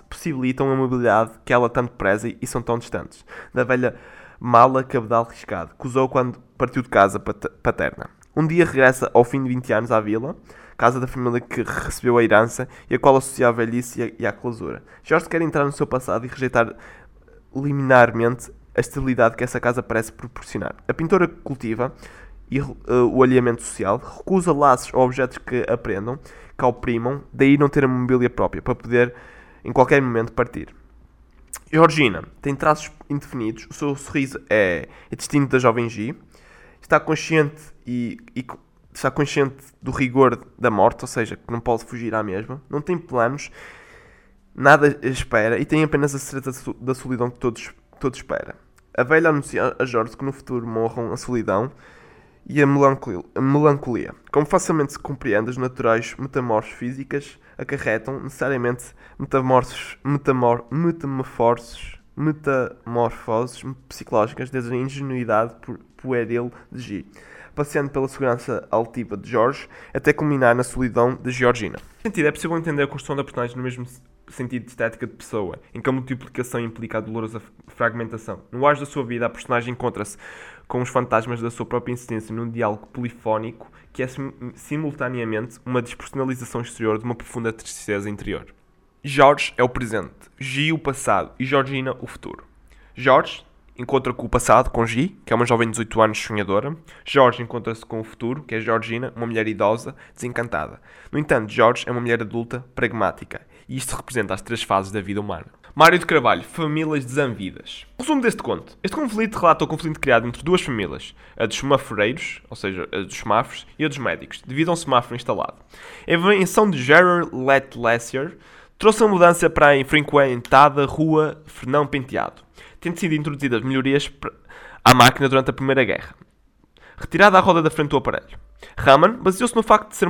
[SPEAKER 1] possibilitam a mobilidade que ela tanto preza e são tão distantes, da velha mala cabedal riscado, que usou quando partiu de casa paterna. Um dia regressa ao fim de 20 anos à vila, casa da família que recebeu a herança e a qual associa a velhice e a, clausura. Jorge quer entrar no seu passado e rejeitar liminarmente a estabilidade que essa casa parece proporcionar. A pintora cultiva e, uh, o alinhamento social, recusa laços ou objetos que aprendam, que oprimam, daí não ter a mobília própria, para poder em qualquer momento partir. Georgina tem traços indefinidos, o seu sorriso é, é distinto da jovem G, está consciente e, e está consciente do rigor da morte, ou seja, que não pode fugir à mesma, não tem planos, nada espera e tem apenas a certeza da solidão que todos, todos espera. A velha anuncia a Jorge que no futuro morram a solidão e a melancolia. Como facilmente se compreende, as naturais metamorfoses físicas acarretam necessariamente metamorfoses, metamor, metamorfoses, metamorfoses psicológicas desde a ingenuidade pueril de G passeando pela segurança altiva de George, até culminar na solidão de Georgina. Sentido, é possível entender a construção da personagem no mesmo sentido de estética de pessoa, em que a multiplicação implica a dolorosa fragmentação. No auge da sua vida, a personagem encontra-se com os fantasmas da sua própria existência num diálogo polifónico que é simultaneamente uma despersonalização exterior de uma profunda tristeza interior. George é o presente, G o passado e Georgina o futuro. George encontra com o passado, com G, que é uma jovem de 18 anos sonhadora. Jorge encontra-se com o futuro, que é Georgina, uma mulher idosa, desencantada. No entanto, Jorge é uma mulher adulta, pragmática. E isto representa as três fases da vida humana. Mário de Carvalho, famílias desanvidas. Resumo deste conto. Este conflito relata o conflito criado entre duas famílias, a dos semaforeiros, ou seja, a dos semáforos, e a dos médicos, devido a um semáforo instalado. A invenção de Gerard Letlessier trouxe a mudança para a infrequentada rua Fernão Penteado tendo sido introduzidas melhorias à máquina durante a Primeira Guerra. Retirada a roda da frente do aparelho. Raman baseou-se no facto de ser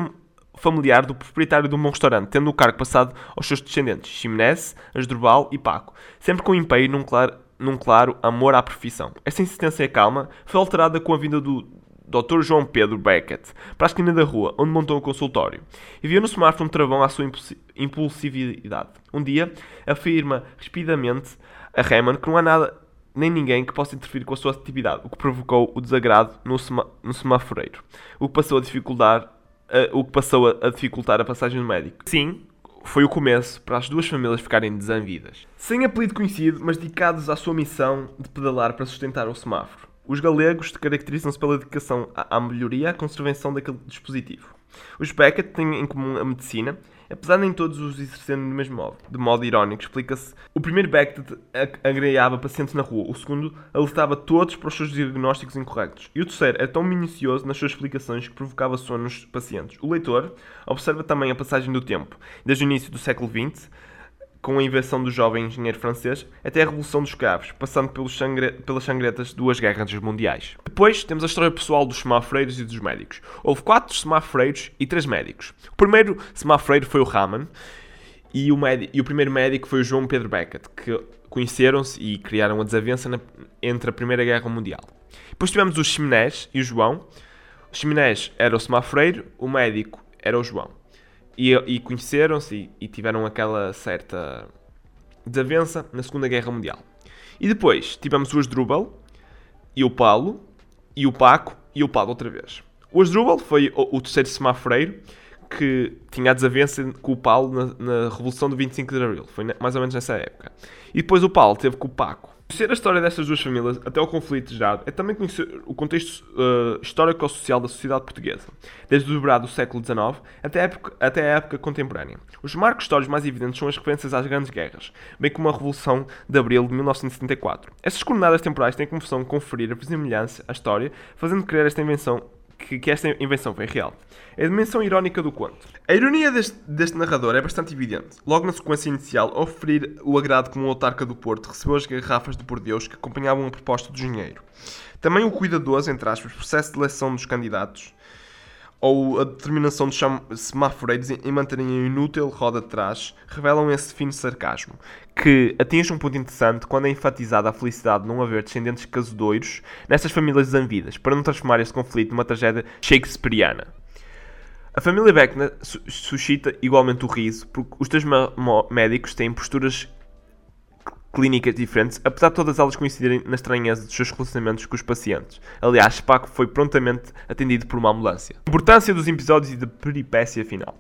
[SPEAKER 1] familiar do proprietário de um bom restaurante, tendo o cargo passado aos seus descendentes, Ximenez, Asdrubal e Paco, sempre com empenho num claro, num claro amor à profissão. Esta insistência calma foi alterada com a vinda do, Dr. João Pedro Beckett, para a esquina da rua, onde montou um consultório, e viu no semáforo um travão à sua impulsividade. Um dia, afirma rapidamente a Raymond que não há nada nem ninguém que possa interferir com a sua atividade, o que provocou o desagrado no, sema no semáforeiro, o que passou a dificultar, uh, o que passou a, a dificultar a passagem do médico. Sim, foi o começo para as duas famílias ficarem desanvidas. Sem apelido conhecido, mas dedicados à sua missão de pedalar para sustentar o semáforo. Os galegos caracterizam-se pela dedicação à melhoria e à conservação daquele dispositivo. Os Beckett têm em comum a medicina, apesar de nem todos os exercerem do mesmo modo. De modo irónico, explica-se: o primeiro Beckett agreava pacientes na rua, o segundo alertava todos para os seus diagnósticos incorretos, e o terceiro era tão minucioso nas suas explicações que provocava sono nos pacientes. O leitor observa também a passagem do tempo, desde o início do século XX com a invenção do jovem engenheiro francês até a Revolução dos Escravos, passando pelos sangre... pelas sangrentas duas guerras mundiais. Depois temos a história pessoal dos semáforeiros e dos médicos. Houve quatro semáforeiros e três médicos. O primeiro semáforeiro foi o Raman e o, e o primeiro médico foi o João Pedro Beckett, que conheceram-se e criaram a desavença na... entre a Primeira Guerra Mundial. Depois tivemos os Chiminés e o João. O Chiminés era o semáforeiro, o médico era o João. E, e conheceram-se e, e, tiveram aquela certa desavença na Segunda Guerra Mundial. E depois tivemos o Asdrubal e o Paulo e o Paco e o Paulo outra vez. O Asdrubal foi o, o terceiro semáforeiro que tinha a desavença com o Paulo na, na Revolução do 25 de Abril. Foi mais ou menos nessa época. E depois o Paulo teve com o Paco. Conhecer a história destas duas famílias até o conflito gerado é também conhecer o contexto uh, histórico-social da sociedade portuguesa, desde o dobrado do século XIX até a, época, até a época contemporânea. Os marcos históricos mais evidentes são as referências às grandes guerras, bem como a Revolução de Abril de 1974. Estas coordenadas temporais têm como função conferir a versemelhança à história, fazendo crer esta invenção que, que, esta invenção foi real. É a dimensão irónica do conto. A ironia deste, deste, narrador é bastante evidente. Logo na sequência inicial, ao referir o agrado como o autarca do Porto recebeu as garrafas de por Deus que acompanhavam a proposta do dinheiro. Também o cuidadoso, entre aspas, processo de eleição dos candidatos ou a determinação dos semáforeiros em manterem a inútil roda de trás revelam esse fino sarcasmo, que atinge um ponto interessante quando é enfatizada a felicidade de não haver descendentes casudoiros nestas famílias desanvidas, para não transformar este conflito numa tragédia shakespeariana. A família Beckner suscita igualmente o riso, porque os três médicos têm posturas clínicas diferentes, apesar de todas elas coincidirem na estranheza dos seus relacionamentos com os pacientes. Aliás, Paco foi prontamente atendido por uma ambulância. Importância dos episódios e da peripécia final.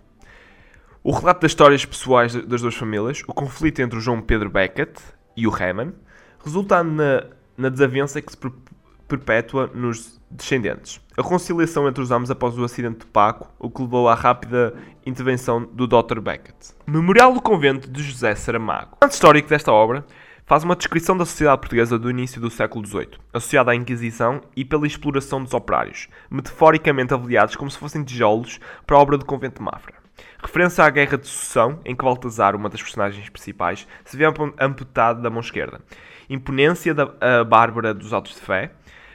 [SPEAKER 1] O relato das histórias pessoais das duas famílias, o conflito entre o João Pedro Beckett e o Raymond, resultando na, na desavença que se perpétua nos descendentes. A reconciliação entre os ambos após o acidente de Paco, o que levou à rápida intervenção do Dr. Beckett. Memorial do Convento de José Saramago. O histórico desta obra faz uma descrição da sociedade portuguesa do início do século XVIII, associada à Inquisição e pela exploração dos operários, metaforicamente avaliados como se fossem tijolos para a obra do convento de Mafra. Referência à Guerra de Sucessão, em que Baltazar, uma das personagens principais, se vê amputado da mão esquerda. Imponência da Bárbara dos Altos de Fé,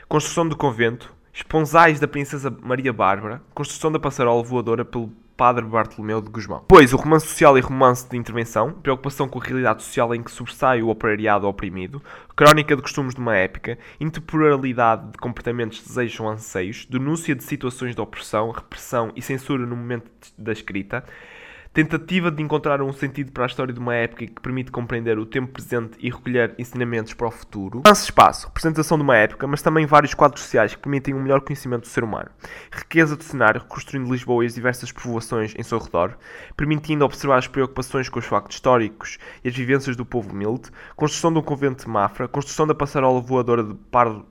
[SPEAKER 1] construção do convento, esponsais da Princesa Maria Bárbara, construção da passarola voadora pelo Padre Bartolomeu de Guzmão. Pois, o romance social e romance de intervenção, preocupação com a realidade social em que sobressai o operariado oprimido, crónica de costumes de uma época, intemporalidade de comportamentos, desejos ou anseios, denúncia de situações de opressão, repressão e censura no momento da escrita, tentativa de encontrar um sentido para a história de uma época que permite compreender o tempo presente e recolher ensinamentos para o futuro. Lance espaço, representação de uma época, mas também vários quadros sociais que permitem um melhor conhecimento do ser humano. Riqueza do cenário, reconstruindo Lisboa e as diversas povoações em seu redor, permitindo observar as preocupações com os factos históricos e as vivências do povo humilde, construção de um convento de Mafra, construção da passarola voadora de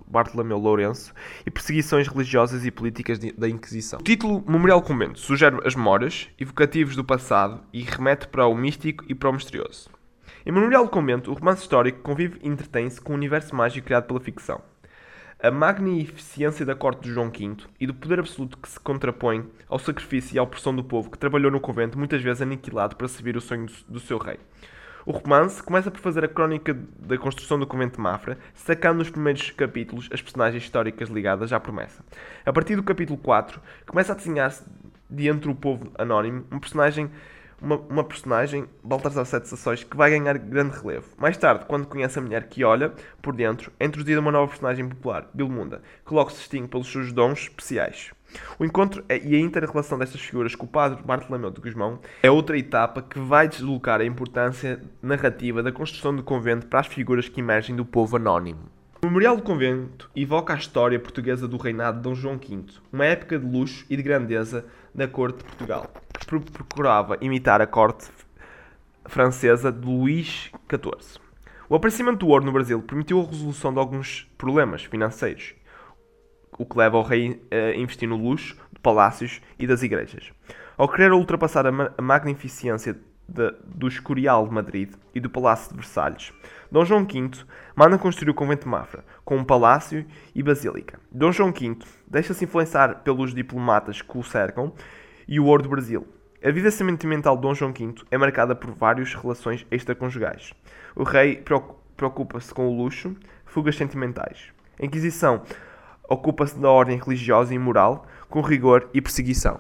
[SPEAKER 1] Bartolomeu Lourenço e perseguições religiosas e políticas da Inquisição. O título Memorial Convento sugere as memórias evocativos do passado passado e remete para o místico e para o misterioso. Em Memorial do Convento, o romance histórico convive e entretém-se com o universo mágico criado pela ficção. A magnificência da corte de João V e do poder absoluto que se contrapõe ao sacrifício e à opressão do povo que trabalhou no convento, muitas vezes aniquilado para servir o sonho do seu rei. O romance começa por fazer a crónica da construção do convento de Mafra, sacando nos primeiros capítulos as personagens históricas ligadas à promessa. A partir do capítulo 4, começa a desenhar-se de entre o povo anónimo um personagem uma, uma personagem, Baltasar Sete Sações, que vai ganhar grande relevo. Mais tarde, quando conhece a mulher que olha por dentro, é introduzida uma nova personagem popular, Bilmunda, que logo se distingue pelos seus dons especiais. O encontro é, e a inter-relação destas figuras com o padre Bartolomeu de Guzmão é outra etapa que vai deslocar a importância narrativa da construção do convento para as figuras que emergem do povo anónimo. O Memorial do Convento evoca a história portuguesa do reinado de Dom João V, uma época de luxo e de grandeza da corte de Portugal, que procurava imitar a corte francesa de Luís XIV. O aparecimento do ouro no Brasil permitiu a resolução de alguns problemas financeiros, o que leva o rei a investir no luxo de palácios e das igrejas. Ao querer ultrapassar a magnificência de, do Escorial de Madrid e do Palácio de Versalhes, Dom João V manda construir o convento de Mafra, com um palácio e basílica. Dom João V deixa-se influenciar pelos diplomatas que o cercam e o ouro do Brasil. A vida sentimental de Dom João V é marcada por várias relações extraconjugais. O rei preocupa-se com o luxo, fugas sentimentais. A Inquisição ocupa-se da ordem religiosa e moral, com rigor e perseguição.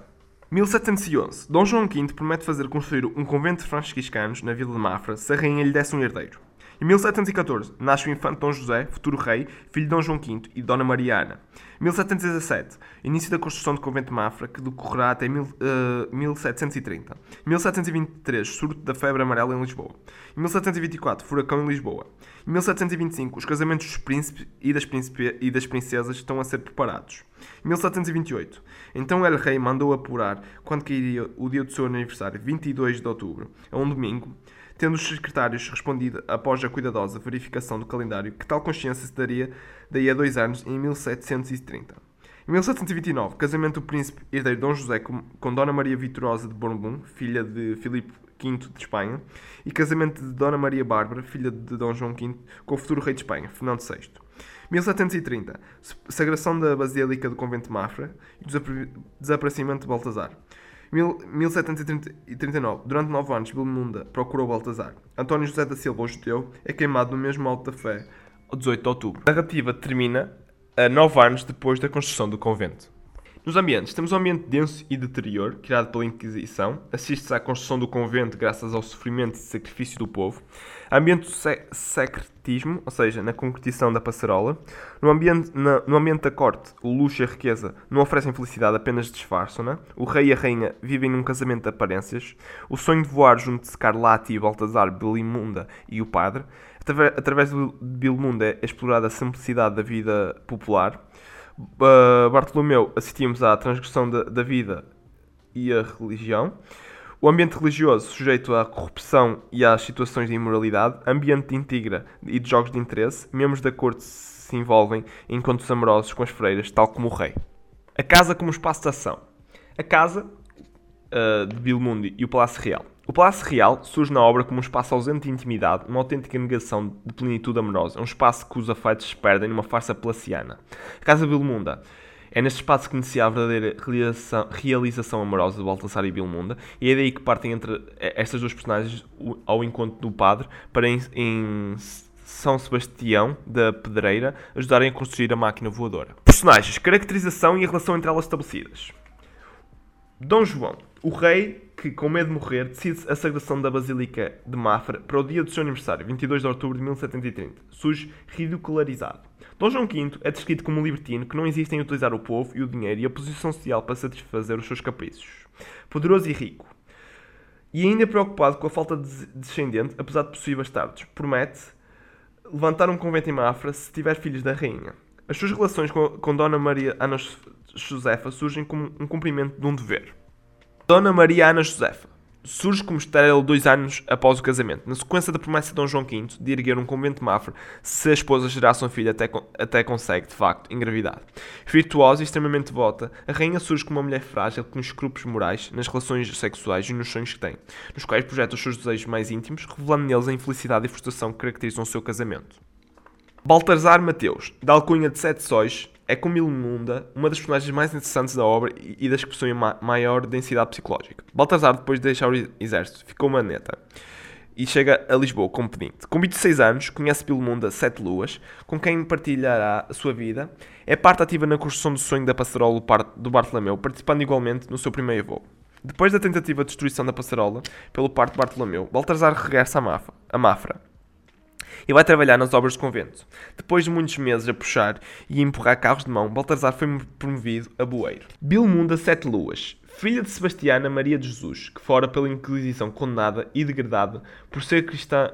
[SPEAKER 1] 1711. Dom João V promete fazer construir um convento de franciscanos na vila de Mafra se a rainha lhe desse um herdeiro. Em 1714, nasce o infante Dom José, futuro rei, filho de Dom João V e Dona Maria Ana. Em 1717, início da construção do convento de Mafra, que decorrerá até mil, uh, 1730. Em 1723, surto da febre amarela em Lisboa. Em 1724, furacão em Lisboa. Em 1725, os casamentos dos príncipes e das, príncipe, e das princesas estão a ser preparados. Em 1728, então El Rei mandou apurar quando cairia o dia do seu aniversário, 22 de outubro, a um domingo, tendo os secretários respondido após a cuidadosa verificação do calendário que tal consciência se daria daí a dois anos, em 1730. Em 1729, casamento do príncipe herdeiro Dom José com, Dona Maria Vitorosa de Bourbon, filha de Filipe V de Espanha, e casamento de Dona Maria Bárbara, filha de Dom João V, com o futuro rei de Espanha, Fernando VI. 1730, sagração da Basílica do Convento de Mafra e desaparecimento de Baltazar. 1739. Durante nove anos, Belmunda procurou Baltazar. António José da Silva, o judeu, é queimado no mesmo alto da fé, ao 18 de outubro. A narrativa termina a nove anos depois da construção do convento. Nos ambientes, temos um ambiente denso e deterioro, criado pela Inquisição. Assiste-se à construção do convento graças ao sofrimento e sacrifício do povo. Ambiente do se secretismo, ou seja, na concretização da passarola. No ambiente, na, no ambiente da corte, o luxo e a riqueza não oferecem felicidade, apenas disfarçam-na. O rei e a rainha vivem num casamento de aparências. O sonho de voar junto de Scarlatti, Baltazar, Belimunda e o padre. Através de Belimunda é explorada a simplicidade da vida popular uh, Bartolomeu assistimos à transgressão da, da vida e a religião. O ambiente religioso sujeito à corrupção e às situações de imoralidade, ambiente de integra e de jogos de interesse, membros da corte se envolvem em encontros amorosos com as freiras, tal como o rei. A casa como espaço de ação. A casa uh, de Bilmundi e o Palácio Real. O Palácio Real surge na obra como um espaço ausente de intimidade, uma autêntica negação de plenitude amorosa, um espaço que os afetos se perdem numa farsa palaciana. A Casa Bilmunda é neste espaço que inicia a verdadeira realização, realização amorosa de Baltasar e Bilmunda, e é daí que partem entre estas duas personagens ao encontro do padre para em, em São Sebastião da Pedreira ajudarem a construir a máquina voadora. Personagens, caracterização e a relação entre elas estabelecidas. Dom João, o rei que, com medo de morrer, decide a sagração da Basílica de Mafra para o dia do seu aniversário, 22 de outubro de 1730. Surge ridicularizado. Dom João V é descrito como um libertino que não existe em utilizar o povo e o dinheiro e a posição social para satisfazer os seus caprichos. Poderoso e rico. E ainda preocupado com a falta de descendente, apesar de possuir bastardos, promete levantar um convento em Mafra se tiver filhos da rainha. As suas relações com, com Dona Maria Ana Josefa surgem como um cumprimento de um dever. Dona Maria Ana Josefa surge como estéril dois anos após o casamento, na sequência da promessa de Dom João V de erguer um convento de Mafra se a esposa gerasse um filho até, até consegue, de facto, engravidar. Virtuosa e extremamente devota, a rainha surge como uma mulher frágil com escrúpulos morais nas relações sexuais e nos sonhos que tem, nos quais projeta os seus desejos mais íntimos, revelando neles a infelicidade e frustração que caracterizam o seu casamento. Baltazar Mateus, da alcunha de Sete Sóis, é como Ilmunda uma das personagens mais interessantes da obra e das que possuem ma maior densidade psicológica. Baltazar, depois de deixar o exército, ficou uma neta e chega a Lisboa como pedinte. Com 26 anos, conhece Bilmunda Sete Luas, com quem partilhará a sua vida. É parte ativa na construção do sonho da passarola do Bartolomeu, participando igualmente no seu primeiro voo. Depois da tentativa de destruição da passarola pelo parto de Bartolomeu, Baltazar regressa Mafra, a Mafra e vai trabalhar nas obras do convento. Depois de muitos meses a puxar e empurrar carros de mão, Baltazar foi promovido a boeiro. Bilmunda Sete Luas, filha de Sebastiana Maria de Jesus, que fora pela Inquisição condenada e degradada por ser cristã,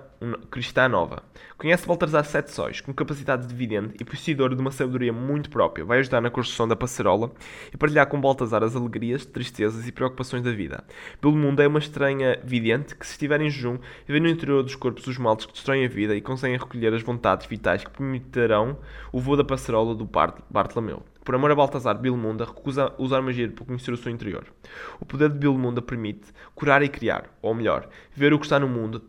[SPEAKER 1] cristã nova. Conhece Baltazar Sete Sóis, com capacidade de vidente e possuidor de uma sabedoria muito própria. Vai ajudar na construção da passarola e partilhar com Baltazar as alegrias, tristezas e preocupações da vida. Pelo mundo é uma estranha vidente que, se estiver em jejum, vê no interior dos corpos os males que destroem a vida e conseguem recolher as vontades vitais que permitirão o voo da passarola do Bartolomeu. Por amor a Baltazar, Bilmunda recusa usar magia para conhecer o seu interior. O poder de Bilmunda permite curar e criar, ou melhor, ver o que está no mundo,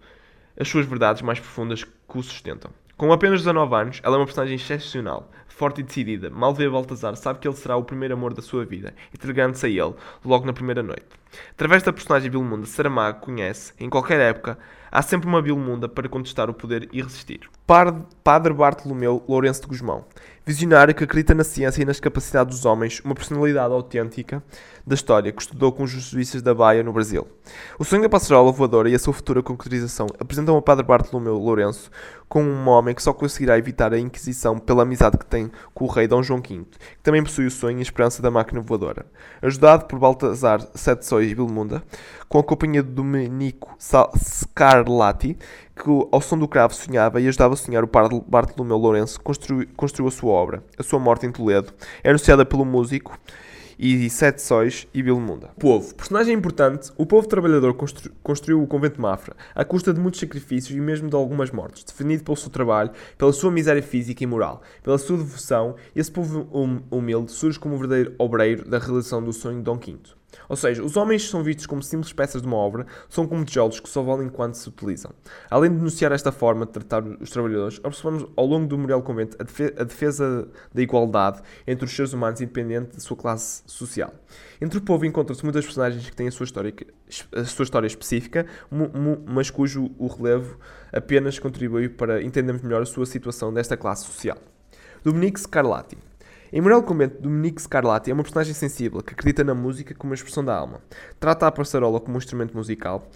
[SPEAKER 1] as suas verdades mais profundas que o sustentam. Com apenas 19 anos, ela é uma personagem excepcional, forte e decidida. Mal vê Baltazar, sabe que ele será o primeiro amor da sua vida, entregando-se a ele logo na primeira noite. Através da personagem Bilmunda, Saramago conhece, em qualquer época, há sempre uma Bilmunda para contestar o poder e resistir. Padre Bartolomeu Lourenço de Guzmão visionário que acredita na ciência e nas capacidades dos homens, uma personalidade autêntica da história que estudou com os jesuítas da Baia no Brasil. O sonho da passarola voadora e a sua futura concretização apresentam a Padre Bartolomeu Lourenço como um homem que só conseguirá evitar a Inquisição pela amizade que tem com o rei Dom João V, que também possui o sonho e a esperança da máquina voadora. Ajudado por Baltazar Sete Sóis e Bilmunda, com a companhia de Domenico Scarlatti, que ao som do cravo sonhava e ajudava a sonhar o Bartolomeu Lourenço, construiu, construiu a sua obra. A sua morte em Toledo é anunciada pelo músico e Sete Sóis e Bilmunda. Povo. Personagem importante, o povo trabalhador constru, construiu o convento de Mafra, à custa de muitos sacrifícios e mesmo de algumas mortes, definido pelo seu trabalho, pela sua miséria física e moral, pela sua devoção, esse povo hum, humilde surge como o verdadeiro obreiro da realização do sonho de Dom V. Ou seja, os homens são vistos como simples peças de uma obra, são como tijolos que só valem enquanto se utilizam. Além de denunciar esta forma de tratar os trabalhadores, observamos ao longo do Memorial Convento a defesa da igualdade entre os seres humanos independente da sua classe social. Entre o povo encontram-se muitas personagens que têm a sua história, a sua história específica, mas cujo o relevo apenas contribui para entendermos melhor a sua situação desta classe social. Dominique Scarlatti em Moral Convento, Dominique Scarlatti é uma personagem sensível que acredita na música como expressão da alma. Trata a passarola como um instrumento musical,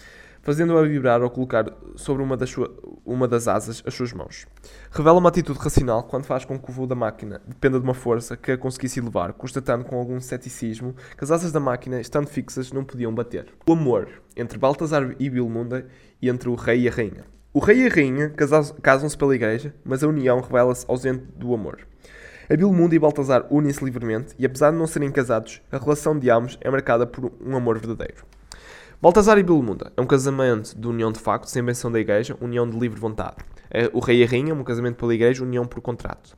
[SPEAKER 1] fazendo-a vibrar ao colocar sobre uma das, sua, uma das asas as suas mãos. Revela uma atitude racional quando faz com que o voo da máquina dependa de uma força que a conseguisse elevar, constatando com algum ceticismo que as asas da máquina, estando fixas, não podiam bater. O amor entre Baltasar e Bilmunda e entre o rei e a rainha. O rei e a rainha casam-se pela igreja, mas a união revela-se ausente do amor. Abilmundo e Baltazar unem-se livremente e, apesar de não serem casados, a relação de ambos é marcada por um amor verdadeiro. Baltazar e Bilmunda é um casamento de união de facto, sem benção da igreja, união de livre vontade. É o rei e a rainha, um casamento pela igreja, união por contrato.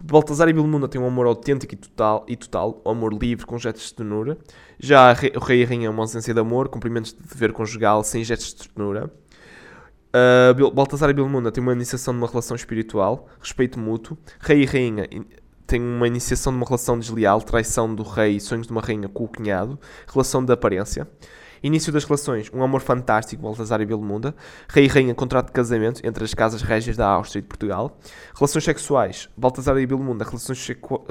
[SPEAKER 1] Baltazar e Bilmunda têm um amor autêntico e total, e total, um amor livre, com gestos de ternura. Já o rei e a rainha é uma ausência de amor, cumprimentos de dever conjugal, sem gestos de ternura. Uh, Baltazar e Bilmunda têm uma iniciação de uma relação espiritual, respeito mútuo. Rei e rainha tem uma iniciação de uma relação desleal, traição do rei e sonhos de uma rainha com o cunhado, relação de aparência. Início das relações, um amor fantástico, Baltazar e Belmunda. Rei e rainha, contrato de casamento entre as casas régias da Áustria e de Portugal. Relações sexuais, Baltazar e Belmunda, relações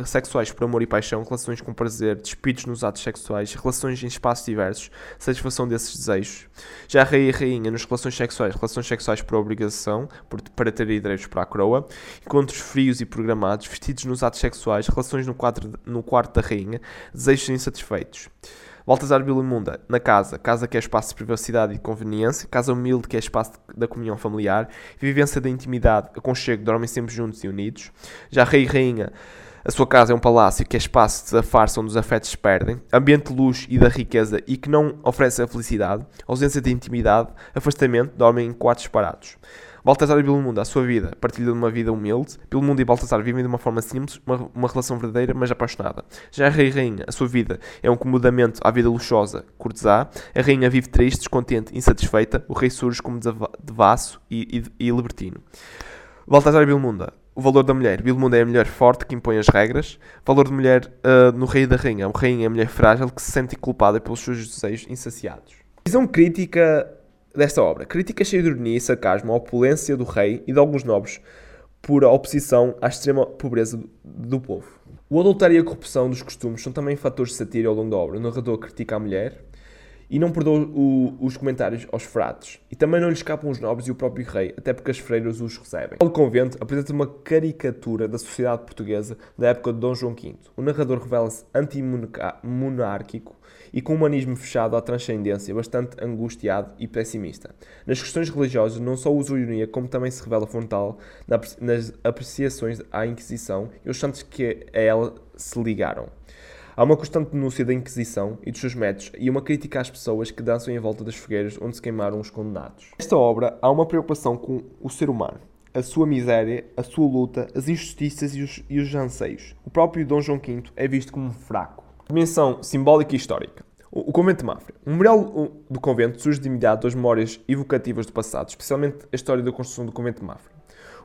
[SPEAKER 1] sexuais por amor e paixão, relações com prazer, despidos nos atos sexuais, relações em espaços diversos, satisfação desses desejos. Já Rei e rainha, nas relações sexuais, relações sexuais por obrigação, por, para ter direitos para a coroa. Encontros frios e programados, vestidos nos atos sexuais, relações no, quadro, no quarto da rainha, desejos insatisfeitos. Baltazar Bilimunda, na casa, casa que é espaço de privacidade e conveniência, casa humilde que é espaço da comunhão familiar, vivência da intimidade, aconchego, dormem sempre juntos e unidos. Já Rei e Rainha, a sua casa é um palácio que é espaço de farsa onde os afetos se perdem, ambiente de luz e da riqueza e que não oferece a felicidade, ausência de intimidade, afastamento, dormem em quartos separados. Baltasar e Bilmundo, a sua vida, partilham de uma vida humilde. Bilmundo e Baltasar vivem de uma forma simples, uma, uma relação verdadeira, mas apaixonada. Já a Rei e Rainha, a sua vida é um acomodamento à vida luxuosa, cortesã. A Rainha vive triste, descontente, insatisfeita. O Rei surge como devasso e, e, e libertino. Baltasar e Bilmunda, o valor da mulher. Bilmunda é a mulher forte que impõe as regras. Valor de mulher uh, no Rei da Rainha. O Rainha é a mulher frágil que se sente culpada pelos seus desejos insaciados. Visão crítica desta obra. Crítica cheia de ironia e sarcasmo à opulência do rei e de alguns nobres por oposição à extrema pobreza do, do povo. O adultério e a corrupção dos costumes são também fatores de satira ao longo da obra. O narrador critica a mulher e não perdoa o, os comentários aos fratos. E também não lhe escapam os nobres e o próprio rei, até porque as freiras os recebem. O convento apresenta uma caricatura da sociedade portuguesa da época de Dom João V. O narrador revela-se antimonárquico e com um humanismo fechado à transcendência, bastante angustiado e pessimista. Nas questões religiosas, não só usa ironia, como também se revela frontal nas apreciações à Inquisição e os santos que a ela se ligaram. Há uma constante denúncia da Inquisição e dos seus métodos e uma crítica às pessoas que dançam em volta das fogueiras onde se queimaram os condenados. Nesta obra há uma preocupação com o ser humano, a sua miséria, a sua luta, as injustiças e os, e os anseios. O próprio Dom João V é visto como fraco. Dimensão simbólica e histórica. O, Convento de Mafra. O memorial do convento surge de imediato das memórias evocativas do passado, especialmente a história da construção do Convento de Mafra.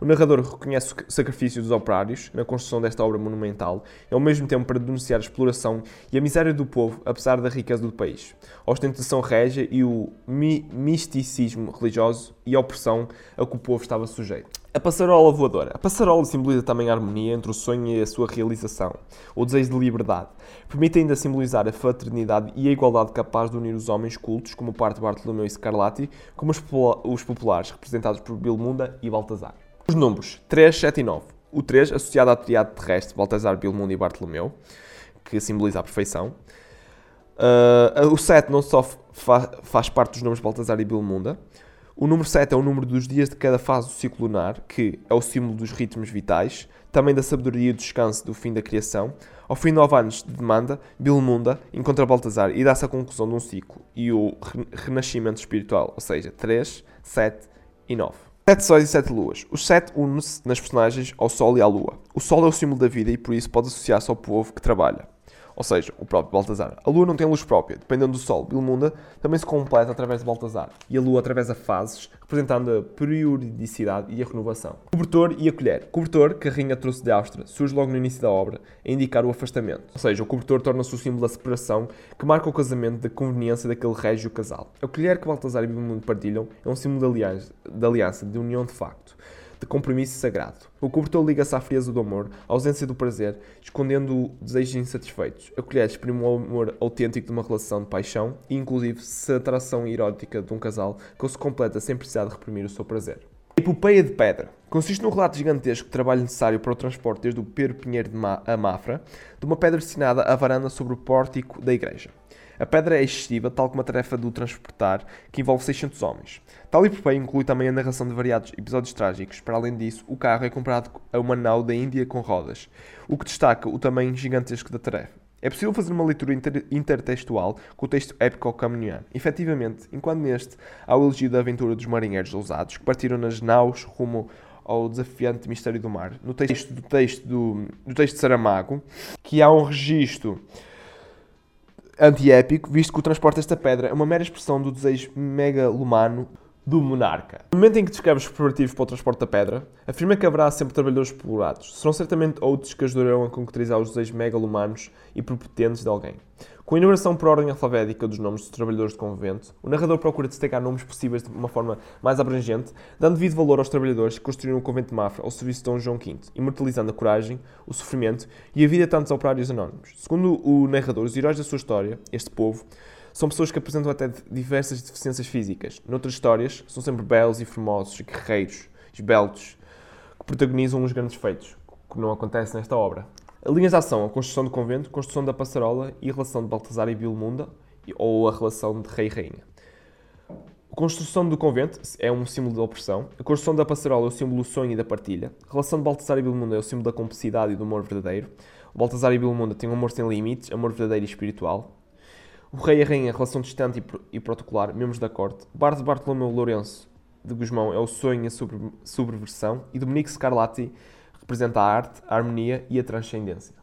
[SPEAKER 1] O narrador reconhece o sacrifício dos operários na construção desta obra monumental e, ao mesmo tempo, para denunciar a exploração e a miséria do povo, apesar da riqueza do país, a ostentação régia e o mi misticismo religioso e a opressão a que o povo estava sujeito. A passarola voadora. A passarola simboliza também a harmonia entre o sonho e a sua realização, o desejo de liberdade. Permite ainda simbolizar a fraternidade e a igualdade capaz de unir os homens cultos, como Parte Bartolomeu e Scarlatti, como os populares, representados por Bilmunda e Baltazar. Os números 3, 7 e 9. O 3, associado à triade terrestre, Baltazar, Bilmundo e Bartolomeu, que simboliza a perfeição. Uh, o 7 não só fa faz parte dos números Baltazar e Bilmunda. O número 7 é o número dos dias de cada fase do ciclo lunar, que é o símbolo dos ritmos vitais, também da sabedoria e do descanso do fim da criação. Ao fim de 9 anos de demanda, Bilmunda encontra Baltazar e dá-se a conclusão de um ciclo e o renascimento espiritual, ou seja, 3, 7 e 9. Sete sóis e sete luas. Os sete unem-se nas personagens ao sol e à lua. O sol é o símbolo da vida e por isso pode associar-se ao povo que trabalha ou seja, o próprio Baltazar. A Lua não tem luz própria, dependendo do Sol. Bilmunda também se completa através de Baltazar, e a Lua através de fases, representando a periodicidade e a renovação. Cobertor e a colher. Cobertor, que a rainha trouxe de Áustria, surge logo no início da obra, a indicar o afastamento. Ou seja, o cobertor torna-se o símbolo da separação que marca o casamento da conveniência daquele régio casal. A colher que Baltazar e Bilmundo partilham é um símbolo de, aliança, de união de facto de compromisso sagrado. O cobertor liga-se à frieza do amor, à ausência do prazer, escondendo desejos insatisfeitos. A colher exprime o amor autêntico de uma relação de paixão e, inclusive, se a atração erótica de um casal que se completa sem precisar de reprimir o seu prazer. Epopeia de pedra consiste num relato gigantesco de trabalho necessário para o transporte desde o Pedro Pinheiro de Ma a Mafra, de uma pedra destinada à varanda sobre o pórtico da igreja. A pedra é excessiva, tal como a tarefa de o transportar, que envolve 600 homens. Tal epopeia inclui também a narração de variados episódios trágicos. Para além disso, o carro é comprado a uma nau da Índia com rodas, o que destaca o tamanho gigantesco da tarefa. É possível fazer uma leitura inter intertextual com o texto épico camoniano. Efetivamente, enquanto neste há o elogio da aventura dos marinheiros ousados que partiram nas naus rumo ao desafiante mistério do mar. No texto do texto, do, do texto de Saramago, que há um registro antiépico, visto que o transporte desta pedra é uma mera expressão do desejo megalomano do monarca. No momento em que descreve os preparativos para o transporte da pedra, afirma que haverá sempre trabalhadores explorados. Serão certamente outros que ajudarão a concretizar os desejos megalomanos e prepotentes de alguém. Com a enumeração por ordem alfabética dos nomes dos trabalhadores do convento, o narrador procura destacar nomes possíveis de uma forma mais abrangente, dando devido valor aos trabalhadores que construíram o convento de Mafra ao serviço de Dom João V, imortalizando a coragem, o sofrimento e a vida de tantos operários anónimos. Segundo o narrador, os heróis da sua história, este povo, são pessoas que apresentam até diversas deficiências físicas. Noutras histórias, são sempre belos e formosos, guerreiros, esbeltos, que protagonizam os grandes feitos, que não acontece nesta obra. Linhas de ação, a construção do convento, a construção da passarola e a relação de Baltazar e Bilmunda, ou a relação de rei e rainha. A construção do convento é um símbolo da opressão. A construção da passarola é o símbolo do sonho e da partilha. A relação de Baltazar e Bilmunda é o símbolo da cumplicidade e do amor verdadeiro. O Baltazar e Bilmunda têm um amor sem limites, amor verdadeiro e espiritual. O rei e a rainha, relação distante e protocolar, membros da corte. Bartolomeu Lourenço de Guzmão é o sonho e a subversão. E Dominique Scarlatti representa a arte, a harmonia e a transcendência.